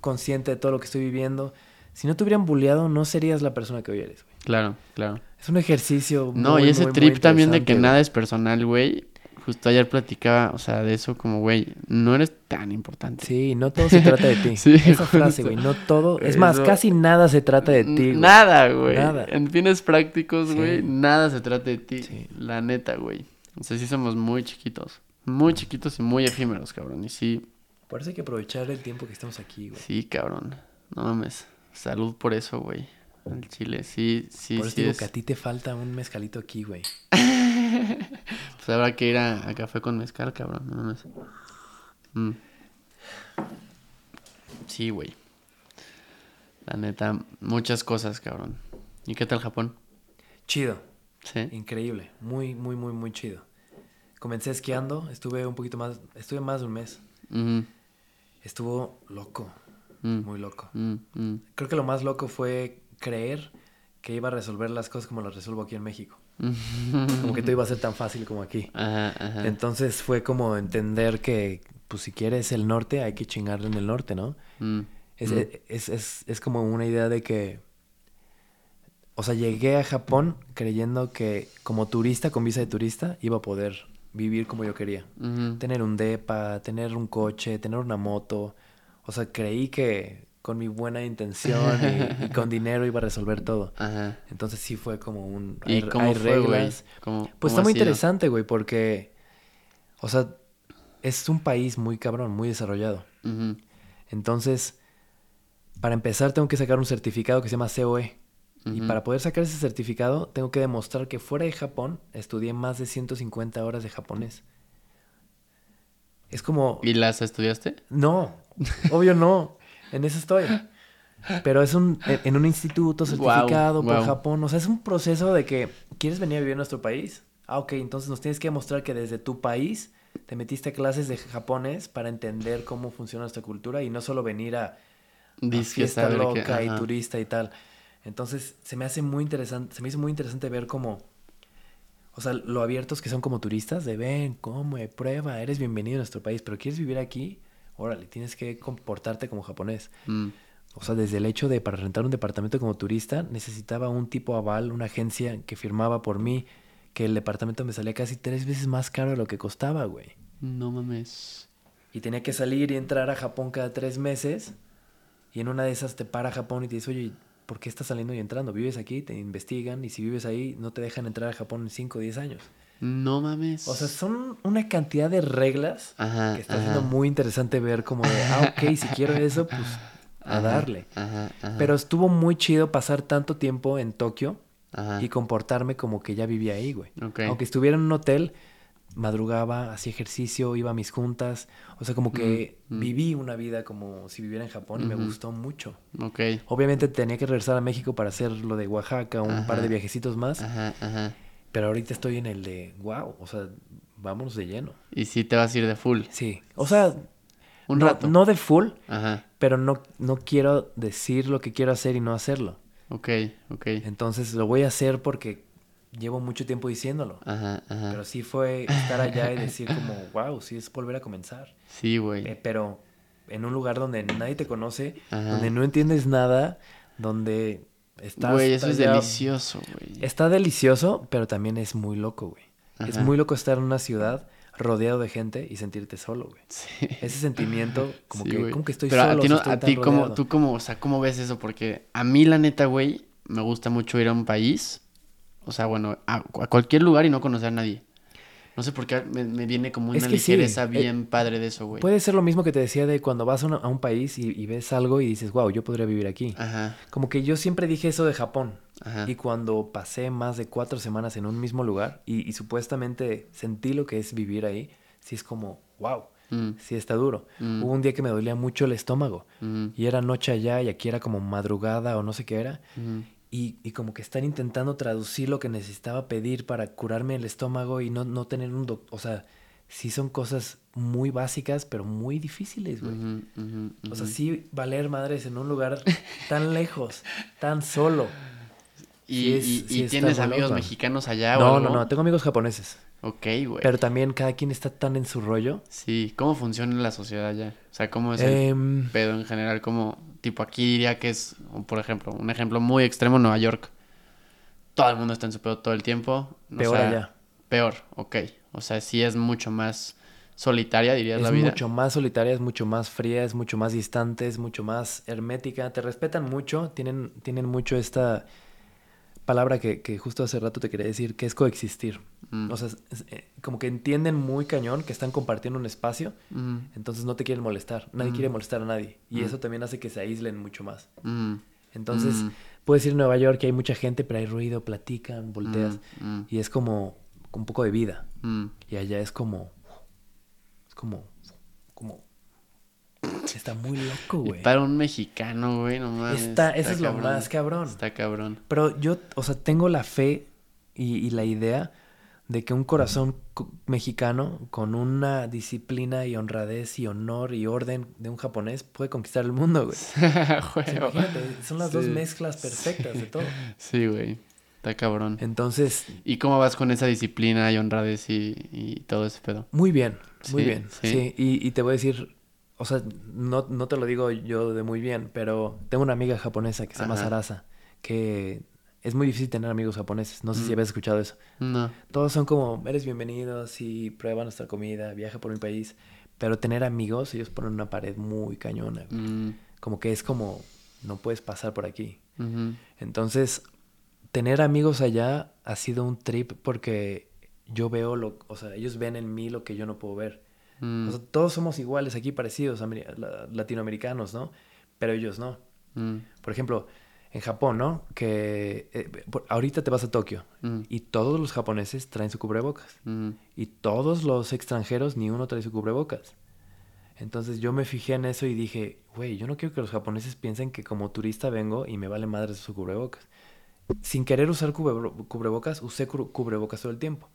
consciente de todo lo que estoy viviendo. Si no te hubieran bulleado, no serías la persona que hoy eres, güey. Claro, claro. Es un ejercicio No, muy, y ese muy, muy trip también de que nada es personal, güey. Justo ayer platicaba, o sea, de eso como, güey, no eres tan importante. Sí, no todo se trata de ti. Sí, Esa frase, güey, no todo... Es más, casi nada se trata de ti, güey. Nada, güey. Nada. En fines prácticos, Sí. güey, nada se trata de ti. Sí. La neta, güey. O sea, sí somos muy chiquitos. Muy chiquitos y muy efímeros, cabrón. Y sí, hay que aprovechar el tiempo que estamos aquí, güey. sí, cabrón. No mames. Salud por eso, güey. Al chile, sí, sí, Por eso sí. digo es- que a ti te falta un mezcalito aquí, güey. Pues habrá que ir a, a café con mezcal, cabrón. No mames. Mm. Sí, güey. La neta, muchas cosas, cabrón. ¿Y qué tal Japón? Chido, Sí. increíble. Muy, muy, muy, muy chido. Comencé esquiando, estuve un poquito más, estuve más de un mes. Estuvo loco, Mm. muy loco. Mm, mm. Creo que lo más loco fue creer que iba a resolver las cosas como las resuelvo aquí en México. Como que todo iba a ser tan fácil como aquí. Ajá, ajá. Entonces fue como entender que, pues si quieres el norte, hay que chingarle en el norte, ¿no? Mm, Es, mm. es, es, es como una idea de que... O sea, llegué a Japón creyendo que como turista, con visa de turista, iba a poder vivir como yo quería. Tener un depa, tener un coche, tener una moto. O sea, creí que con mi buena intención y, y con dinero iba a resolver todo. Ajá. Entonces sí fue como un... ¿Y hay- cómo hay fue, reglas. ¿Cómo- Pues cómo está muy sido? interesante, güey, porque... O sea, es un país muy cabrón, muy desarrollado. Entonces, para empezar tengo que sacar un certificado que se llama COE. Y para poder sacar ese certificado tengo que demostrar que fuera de Japón estudié más de 150 horas de japonés. Es como... ¿Y las estudiaste? No, obvio no. En eso estoy. Pero es un en- un instituto certificado por guau. Japón. O sea, es un proceso de que quieres venir a vivir a nuestro país. Ah, ok, entonces nos tienes que demostrar que desde tu país te metiste a clases de japonés para entender cómo funciona nuestra cultura y no solo venir a, a fiesta que- loca y turista y tal. Entonces, se me hace muy interesante, se me hizo muy interesante ver cómo, o sea, lo abiertos que son como turistas, de ven, come, prueba, eres bienvenido a nuestro país, pero quieres vivir aquí, órale, tienes que comportarte como japonés. Mm. O sea, desde el hecho de para rentar un departamento como turista, necesitaba un tipo aval, una agencia que firmaba por mí, que el departamento me salía casi tres veces más caro de lo que costaba, güey. No mames. Y tenía que salir y entrar a Japón cada tres meses. Y en una de esas te para Japón y te dice, oye, ¿por qué estás saliendo y entrando? Vives aquí, te investigan y si vives ahí no te dejan entrar a Japón en 5 o 10 años. No mames. O sea, son una cantidad de reglas Ajá, que está ajá. siendo muy interesante ver como de, ah, ok, si quiero eso, pues a darle. Ajá. Pero estuvo muy chido pasar tanto tiempo en Tokio y comportarme como que ya vivía ahí, güey. Aunque estuviera en un hotel, madrugaba, hacía ejercicio, iba a mis juntas. O sea, como que Mm, mm. viví una vida como si viviera en Japón y me gustó mucho. Ok. Obviamente tenía que regresar a México para hacer lo de Oaxaca, un par de viajecitos más. Ajá, ajá. Pero ahorita estoy en el de, wow, o sea, vámonos de lleno. Y sí te vas a ir de full. Sí, o sea, Un no, rato. No de full, Ajá. pero no, no quiero decir lo que quiero hacer y no hacerlo. Ok, ok. Entonces lo voy a hacer porque llevo mucho tiempo diciéndolo. Ajá, ajá. Pero sí fue estar allá y decir como, wow, sí es volver a comenzar. Sí, güey. Eh, pero en un lugar donde nadie te conoce, Ajá. donde no entiendes nada, donde estás... Güey, eso es delicioso, güey. Está delicioso, pero también es muy loco, güey. Es muy loco estar en una ciudad rodeado de gente y sentirte solo, güey. Sí. Ese sentimiento, como, Sí, que, como que estoy Pero solo. a ti, si no, estoy a ti como, tú como, o sea, ¿cómo ves eso? Porque a mí, la neta, güey, me gusta mucho ir a un país. O sea, bueno, a, a cualquier lugar y no conocer a nadie. No sé por qué me, me viene como una Es que sí, ligereza eh, bien padre de eso, güey. Puede ser lo mismo que te decía de cuando vas a, una- a un país y, y ves algo y dices, wow, yo podría vivir aquí. Ajá, Como que yo siempre dije eso de Japón. ajá. Y cuando pasé más de cuatro semanas en un mismo lugar y, y supuestamente sentí lo que es vivir ahí, sí es como, wow, Mm, sí está duro. Mm. Hubo un día que me dolía mucho el estómago mm, y era noche allá y aquí era como madrugada o no sé qué era. Y, y como que están intentando traducir lo que necesitaba pedir para curarme el estómago y no, no tener un doctor. O sea, sí son cosas muy básicas, pero muy difíciles, güey. O sea, sí valer madres en un lugar tan lejos, tan solo. ¿Y, sí es- y- sí y está tienes amigos mexicanos allá o No, algo? no, no, tengo amigos japoneses. Ok, güey. Pero también cada quien está tan en su rollo. Sí, ¿cómo funciona la sociedad allá? O sea, ¿cómo es el Em, pedo en general? Como, tipo, aquí diría que es, por ejemplo, un ejemplo muy extremo, Nueva York. Todo el mundo está en su pedo todo el tiempo. o Peor sea, allá. Peor, ok. O sea, sí es mucho más solitaria, dirías, es la vida. mucho más solitaria, es mucho más fría, es mucho más distante, es mucho más hermética. Te respetan mucho, tienen, tienen mucho esta palabra que, que justo hace rato te quería decir, que es coexistir. Mm, O sea, es- eh, como que entienden muy cañón que están compartiendo un espacio, mm, entonces no te quieren molestar. Nadie Mm. quiere molestar a nadie. Y eso también hace que se aíslen mucho más. Entonces, puedes ir a Nueva York y hay mucha gente, pero hay ruido, platican, volteas. Y es como un poco de vida. Y allá es como. Es como. Como. Está muy loco, Y güey. para un mexicano, güey, no mames. Está, eso es lo más cabrón. Está cabrón. Pero yo, o sea, tengo la fe y, y la idea de que un corazón mexicano con una disciplina y honradez y honor y orden de un japonés puede conquistar el mundo, güey. Imagínate, son las dos mezclas perfectas de todo. Sí, güey. Está cabrón. Entonces, ¿Y cómo vas con esa disciplina y honradez y, y todo ese pedo? Muy bien, muy Sí, bien. sí. Sí, Y, y te voy a decir, o sea, no, no te lo digo yo de muy bien, pero tengo una amiga japonesa que se llama Ajá. Sarasa, que es muy difícil tener amigos japoneses. No sé si Mm. habías escuchado eso. No. Todos son como, eres bienvenido, sí, prueba nuestra comida, viaja por mi país. Pero tener amigos, ellos ponen una pared muy cañona. Mm, Como que es como, no puedes pasar por aquí. Entonces, tener amigos allá ha sido un trip porque yo veo lo, o sea, ellos ven en mí lo que yo no puedo ver. mm, O sea, todos somos iguales aquí, parecidos, ameri- la- latinoamericanos, ¿no? Pero ellos no. mm, Por ejemplo, en Japón, ¿no? Que eh, ahorita te vas a Tokio mm, y todos los japoneses traen su cubrebocas mm, y todos los extranjeros ni uno trae su cubrebocas. Entonces yo me fijé en eso y dije, güey, yo no quiero que los japoneses piensen que como turista vengo y me vale madre su cubrebocas. Sin querer usar cubre- cubrebocas, usé cu- cubrebocas todo el tiempo.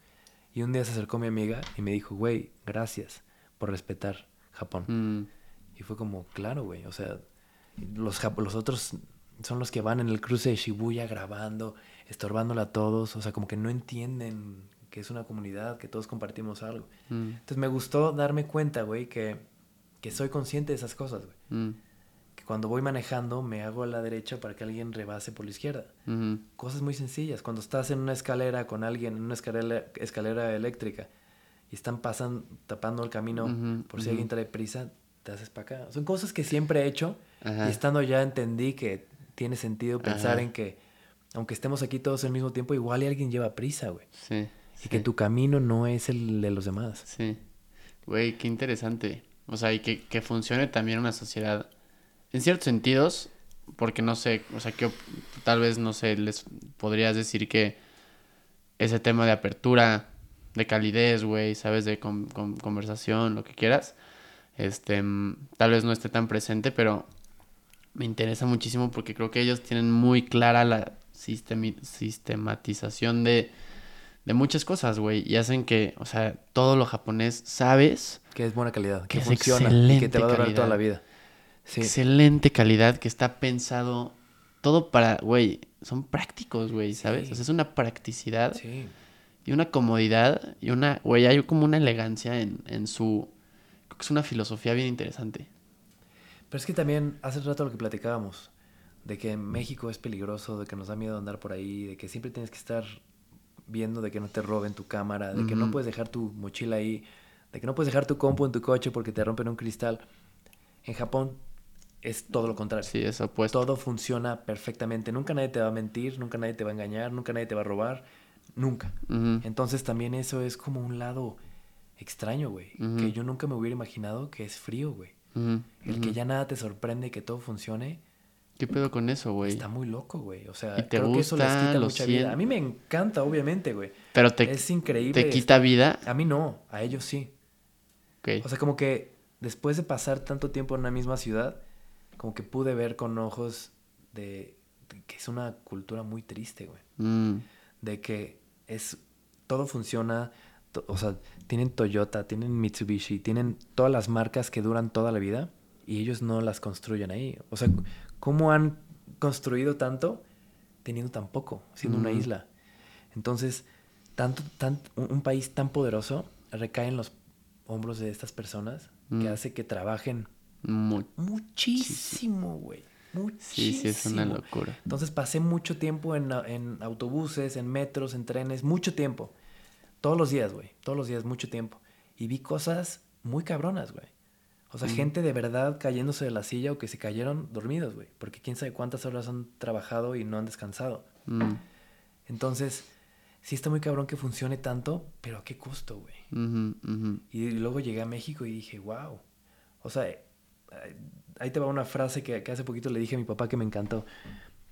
Y un día se acercó mi amiga y me dijo, güey, gracias por respetar Japón. mm, Y fue como, claro, güey, o sea, los, los otros son los que van en el cruce de Shibuya grabando, estorbándole a todos, o sea, como que no entienden que es una comunidad, que todos compartimos algo. mm, Entonces me gustó darme cuenta, güey, que, que soy consciente de esas cosas, güey. mm, Que cuando voy manejando me hago a la derecha para que alguien rebase por la izquierda. ujú, Cosas muy sencillas. Cuando estás en una escalera con alguien, en una escalera, escalera eléctrica, y están pasando, tapando el camino Ujú, por si ujú. alguien trae prisa, te haces para acá. Son cosas que siempre he hecho Ajá. y estando ya entendí que tiene sentido pensar Ajá. en que aunque estemos aquí todos al mismo tiempo, igual y alguien lleva prisa, güey. Sí. Y que tu camino no es el de los demás. Sí. Güey, qué interesante. O sea, y que, que funcione también una sociedad. En ciertos sentidos, porque no sé, o sea, que tal vez, no sé, les podrías decir que ese tema de apertura, de calidez, güey, sabes, de con- con- conversación, lo que quieras, este, mm, tal vez no esté tan presente, pero me interesa muchísimo porque creo que ellos tienen muy clara la sistematización de, de muchas cosas, güey. Y hacen que, o sea, todo lo japonés sabes. Que es buena calidad, que, Que es funciona y que te va a durar toda la vida. Sí. Excelente calidad, que está pensado todo para, güey, son prácticos, güey, ¿sabes? Sí. O sea, es una practicidad Sí. y una comodidad y una, güey, hay como una elegancia en, en su, creo que es una filosofía bien interesante. Pero es que también hace rato lo que platicábamos, de que en México es peligroso, de que nos da miedo andar por ahí, de que siempre tienes que estar viendo de que no te roben tu cámara, de que no puedes dejar tu mochila ahí, de que no puedes dejar tu compu en tu coche porque te rompen un cristal. En Japón es todo lo contrario. Sí, es opuesto. Todo funciona perfectamente. Nunca nadie te va a mentir, nunca nadie te va a engañar, nunca nadie te va a robar. Nunca. Entonces también eso es como un lado extraño, güey. Que yo nunca me hubiera imaginado que es frío, güey. El que ya nada te sorprende y que todo funcione, ¿Qué pedo con eso, güey? está muy loco, güey. O sea, ¿Y te creo que eso les quita ¿Lo mucha vida. A mí me encanta, obviamente, güey. Pero te, es increíble. te quita vida. A mí no, a ellos sí. O sea, como que después de pasar tanto tiempo en una misma ciudad, como que pude ver con ojos de, de que es una cultura muy triste, güey. Mm, De que es todo funciona, o sea, tienen Toyota, tienen Mitsubishi, tienen todas las marcas que duran toda la vida y ellos no las construyen ahí. O sea, ¿cómo han construido tanto teniendo tan poco, siendo una isla? Entonces, tanto, tan, un país tan poderoso recae en los hombros de estas personas Mm. que hace que trabajen mu- muchísimo, güey. sí, sí, es una Muchísimo. locura. Entonces pasé mucho tiempo en, en autobuses, en metros, en trenes, mucho tiempo. Todos los días, güey. Todos los días, mucho tiempo. Y vi cosas muy cabronas, güey. O sea, Mm. gente de verdad cayéndose de la silla o que se cayeron dormidos, güey. Porque quién sabe cuántas horas han trabajado y no han descansado. Mm, Entonces, sí está muy cabrón que funcione tanto, pero ¿a qué costo, güey? Y luego llegué a México y dije, wow. O sea, eh, ahí te va una frase que, que hace poquito le dije a mi papá que me encantó.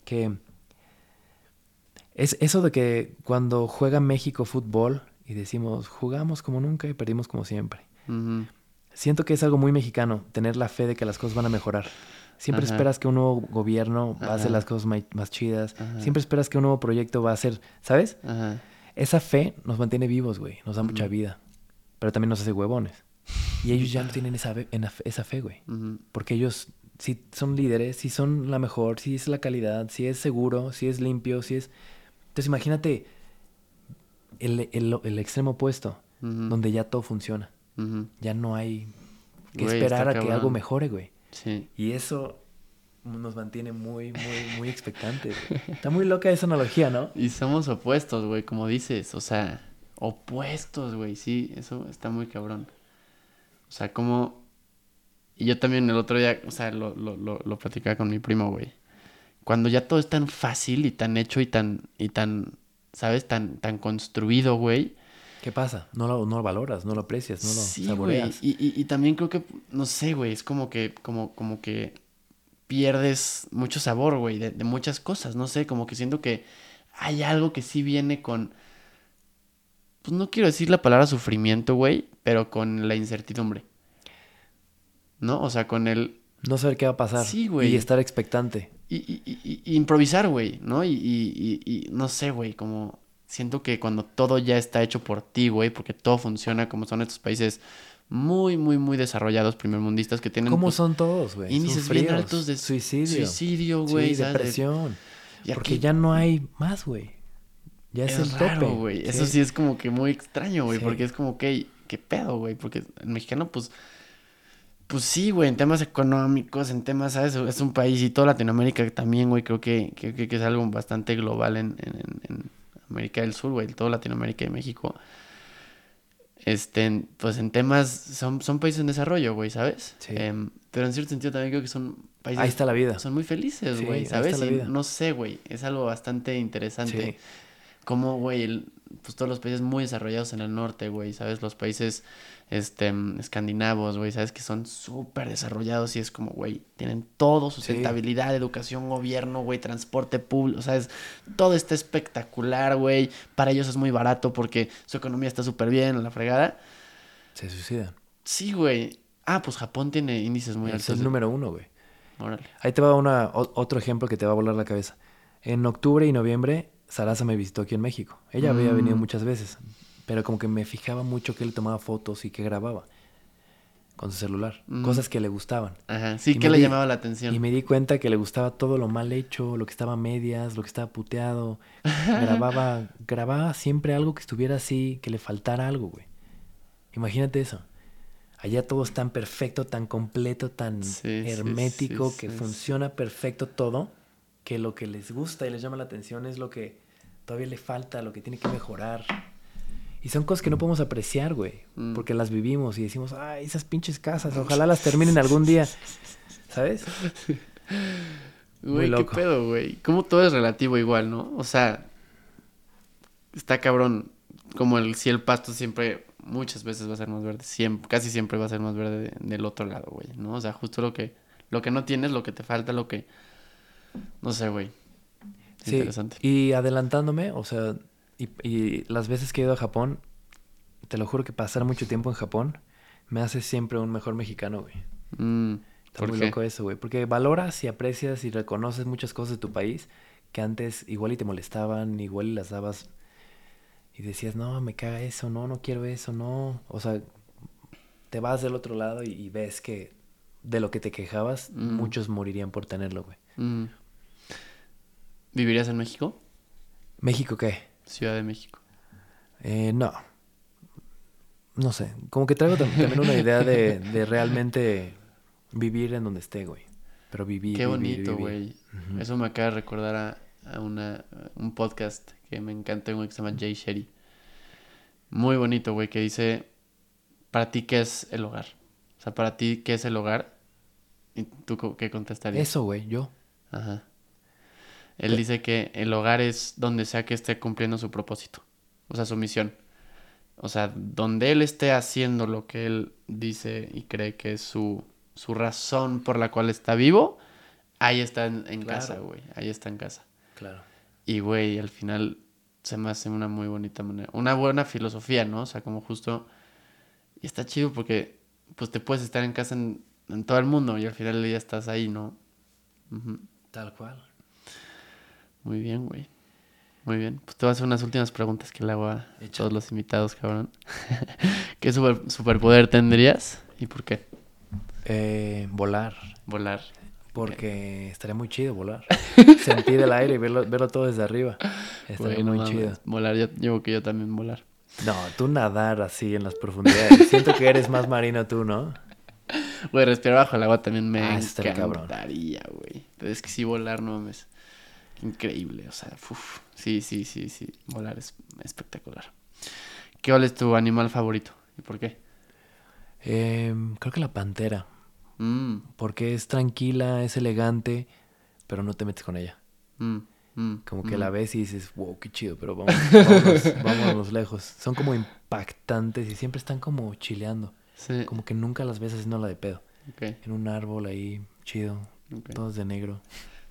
Que es eso de que cuando juega México fútbol y decimos, jugamos como nunca y perdimos como siempre. Siento que es algo muy mexicano, tener la fe de que las cosas van a mejorar. Siempre Ajá. esperas que un nuevo gobierno va a hacer Ajá. las cosas más chidas. Ajá. Siempre esperas que un nuevo proyecto va a hacer, ¿sabes? Ajá. Esa fe nos mantiene vivos, güey. Nos da mucha vida. Pero también nos hace huevones. Y ellos ya no tienen esa, esa fe, güey. Porque ellos sí son líderes, sí son la mejor, sí es la calidad, sí es seguro, sí es limpio, sí es... Entonces imagínate el, el- el extremo opuesto, donde ya todo funciona. Ya no hay que Güey, esperar a que algo mejore, güey. Sí. Y eso nos mantiene muy, muy, muy expectantes. güey. Está muy loca esa analogía, ¿no? Y somos opuestos, güey, como dices. O sea, opuestos, güey. Sí, eso está muy cabrón. O sea, como... Y yo también el otro día, o sea, lo, lo, lo, lo platicaba con mi primo, güey. Cuando ya todo es tan fácil y tan hecho y tan, y tan, ¿sabes? Tan, tan construido, güey. ¿Qué pasa? No lo, no lo valoras, no lo aprecias, no lo Sí, güey. saboreas. Y, y, y también creo que, no sé, güey, es como que, como, como que pierdes mucho sabor, güey, de, de muchas cosas, no sé, como que siento que hay algo que sí viene con, pues no quiero decir la palabra sufrimiento, güey, pero con la incertidumbre. ¿No? O sea, con el... No saber qué va a pasar. Sí, güey. Y estar expectante. Y, y- y- improvisar, güey, ¿no? Y, y- y- y no sé, güey, como siento que cuando todo ya está hecho por ti, güey, porque todo funciona como son estos países muy, muy, muy desarrollados, primermundistas, que tienen ¿Cómo pues, son todos, güey? Índices bien fríos. altos de suicidio. suicidio, güey, Sí, depresión. Y Porque aquí ya no hay más, güey. Ya es, es el raro, tope. güey. Eso sí es como que muy extraño, güey, Sí. porque es como que, ¿qué pedo, güey? Porque el mexicano, pues, pues sí, güey, en temas económicos, en temas, ¿sabes? Es un país y toda Latinoamérica también, güey, creo que, que, que- es algo bastante global en, en, América del Sur, güey, toda Latinoamérica y México. Este, pues en temas, son, son países en desarrollo, güey, ¿sabes? Sí. Em, pero en cierto sentido también creo que son países... Ahí está la vida. Son muy felices, Sí, güey, ahí ¿sabes? está la Y vida. no sé, güey, es algo bastante interesante. Sí. Como, güey, el- pues todos los países muy desarrollados en el norte, güey, ¿sabes? Los países este, mm, escandinavos, güey, ¿sabes? Que son súper desarrollados y es como, güey, tienen todo, sustentabilidad, educación, gobierno, güey, transporte público, ¿sabes? Todo está espectacular, güey. Para ellos es muy barato porque su economía está súper bien, la fregada. Se suicidan. Sí, güey. Ah, pues Japón tiene índices muy es altos. el de- número uno, güey. Órale. Ahí te va una, o- otro ejemplo que te va a volar la cabeza. En octubre y noviembre Sarasa me visitó aquí en México. Ella había venido Mm. muchas veces, pero como que me fijaba mucho que él tomaba fotos y que grababa con su celular, Mm. cosas que le gustaban. Ajá. Sí, Y ¿qué me le di- llamaba la atención? Y me di cuenta que le gustaba todo lo mal hecho, lo que estaba a medias, lo que estaba puteado. grababa, grababa siempre algo que estuviera así, que le faltara algo, güey. Imagínate eso. Allá todo es tan perfecto, tan completo, tan Sí, hermético, sí, que funciona perfecto todo, que lo que les gusta y les llama la atención es lo que todavía le falta, lo que tiene que mejorar. Y son cosas que no podemos apreciar, güey, Mm. porque las vivimos y decimos, ay, esas pinches casas, ojalá las terminen algún día, ¿sabes? Güey, qué pedo, güey. Como todo es relativo igual, ¿no? O sea, está cabrón. Como el, si el pasto siempre, muchas veces va a ser más verde. Siempre, casi siempre va a ser más verde de- del otro lado, güey, ¿no? O sea, justo lo que, lo que no tienes, lo que te falta, lo que... No sé, güey. Sí, Interesante. Y adelantándome, o sea, y, y las veces que he ido a Japón, te lo juro que pasar mucho tiempo en Japón me hace siempre un mejor mexicano, güey. Mm, Está ¿por muy qué? loco eso, güey. Porque valoras y aprecias y reconoces muchas cosas de tu país que antes igual y te molestaban, igual y las dabas y decías, no, me caga eso, no, no quiero eso, no. O sea, te vas del otro lado y, y ves que de lo que te quejabas, Mm. muchos morirían por tenerlo, güey. Mm. ¿Vivirías en México? ¿México qué? Ciudad de México. Eh, no. No sé. Como que traigo tam- también una idea de, de realmente vivir en donde esté, güey. Pero vivir. Qué vivir, bonito, güey. Eso me acaba de recordar a, a una, a un podcast que me encanta, un güey que se llama Jay Sherry. Muy bonito, güey, que dice, para ti, ¿qué es el hogar? O sea, para ti, ¿qué es el hogar? ¿Y tú qué contestarías? Eso, güey, yo. Ajá. Él dice que el hogar es donde sea que esté cumpliendo su propósito, o sea, su misión. O sea, donde él esté haciendo lo que él dice y cree que es su, su razón por la cual está vivo, ahí está en, en Claro. casa, güey. Ahí está en casa. Claro. Y, güey, al final se me hace una muy bonita manera. Una buena filosofía, ¿no? O sea, como justo... Y está chido porque, pues, te puedes estar en casa en, en todo el mundo y al final día estás ahí, ¿no? Ujú. Tal cual. Muy bien, güey. Muy bien. Pues te voy a hacer unas últimas preguntas que le hago a todos los invitados, cabrón. ¿Qué super- superpoder tendrías y por qué? Eh, volar. Volar. Porque estaría muy chido volar. Sentir el aire y verlo, verlo todo desde arriba. Estaría muy mames. chido. Volar, yo llevo que yo también volar. No, tú nadar así en las profundidades. Siento que eres más marino tú, ¿no? Güey, respirar bajo el agua también me Ah, encantaría, güey. Pero es que sí, volar, no mames. Increíble, o sea, uf. Sí, sí, sí, sí. Volar es espectacular. ¿Qué es tu animal favorito? ¿Y por qué? Em, creo que la pantera. Mm, Porque es tranquila, es elegante, pero no te metes con ella. mm, mm, Como que la ves y dices, wow, qué chido, pero vamos, vámonos, vámonos lejos. Son como impactantes y siempre están como chileando. Sí, Como que nunca las ves haciendo la de pedo. En un árbol ahí, chido, ok. todos de negro.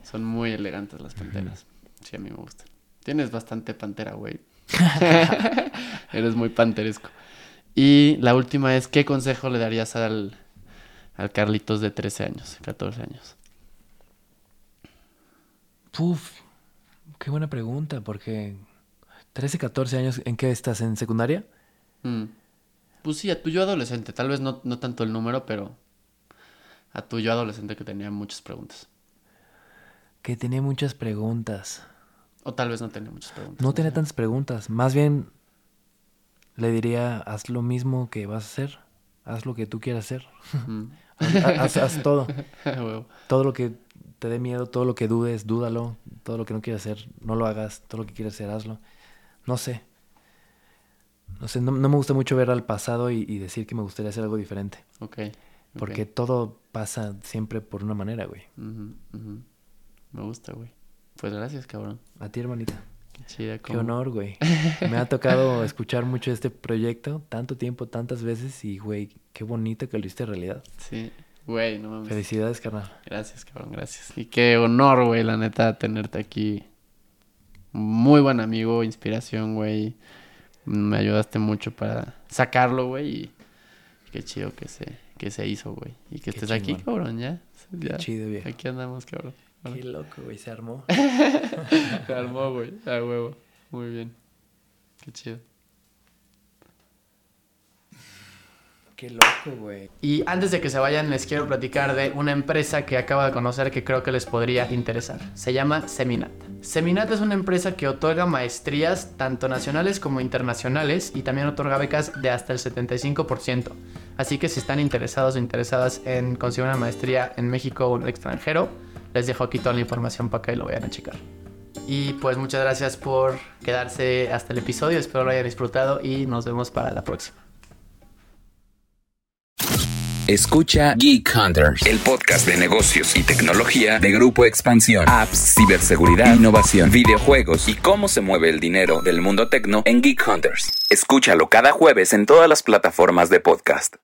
Son muy elegantes las panteras. Sí, a mí me gustan. Tienes bastante pantera, güey. Eres muy panteresco. Y la última es, ¿qué consejo le darías al, al Carlitos de 13 años, 14 años? Puf, qué buena pregunta, porque 13, 14 años, ¿en qué estás? ¿En secundaria? Mm. Pues sí, a tu yo adolescente. Tal vez no, no tanto el número, pero a tu yo adolescente que tenía muchas preguntas. Que tenía muchas preguntas. O tal vez no tenía muchas preguntas. No tenía sé. tantas preguntas. Más bien le diría, haz lo mismo que vas a hacer. Haz lo que tú quieras hacer. Mm. haz, haz todo. Todo lo que te dé miedo, todo lo que dudes, dúdalo. Todo lo que no quieras hacer, no lo hagas. Todo lo que quieras hacer, hazlo. No sé. No sé, no, no me gusta mucho ver al pasado y, y decir que me gustaría hacer algo diferente. ok. Porque todo pasa siempre por una manera, güey. Me gusta, güey. Pues gracias, cabrón. A ti, hermanita. Qué chida. Qué honor, güey. Me ha tocado escuchar mucho este proyecto, tanto tiempo, tantas veces, y, güey, qué bonito que lo hiciste realidad. Sí. Güey, no mames. Felicidades, carnal. Gracias, cabrón, gracias. Y qué honor, güey, la neta, tenerte aquí. Muy buen amigo, inspiración, güey. Me ayudaste mucho para sacarlo, güey. Y qué chido que se, que se hizo, güey. Y que Qué estés aquí, cabrón, ya. Qué Ya. chido, viejo. Aquí andamos, cabrón. Qué loco, güey, se armó. Se armó, güey, a huevo. Muy bien. Qué chido. Qué loco, güey. Y antes de que se vayan, les quiero platicar de una empresa que acabo de conocer que creo que les podría interesar. Se llama Seminat. Seminat es una empresa que otorga maestrías tanto nacionales como internacionales y también otorga becas de hasta el 75%. Así que si están interesados o interesadas en conseguir una maestría en México o en el extranjero, les dejo aquí toda la información para que lo vayan a checar. Y pues muchas gracias por quedarse hasta el episodio, espero lo hayan disfrutado y nos vemos para la próxima. Escucha Geek Hunters, el podcast de negocios y tecnología de Grupo Expansión. Apps, ciberseguridad, innovación, videojuegos y cómo se mueve el dinero del mundo tecno en Geek Hunters. Escúchalo cada jueves en todas las plataformas de podcast.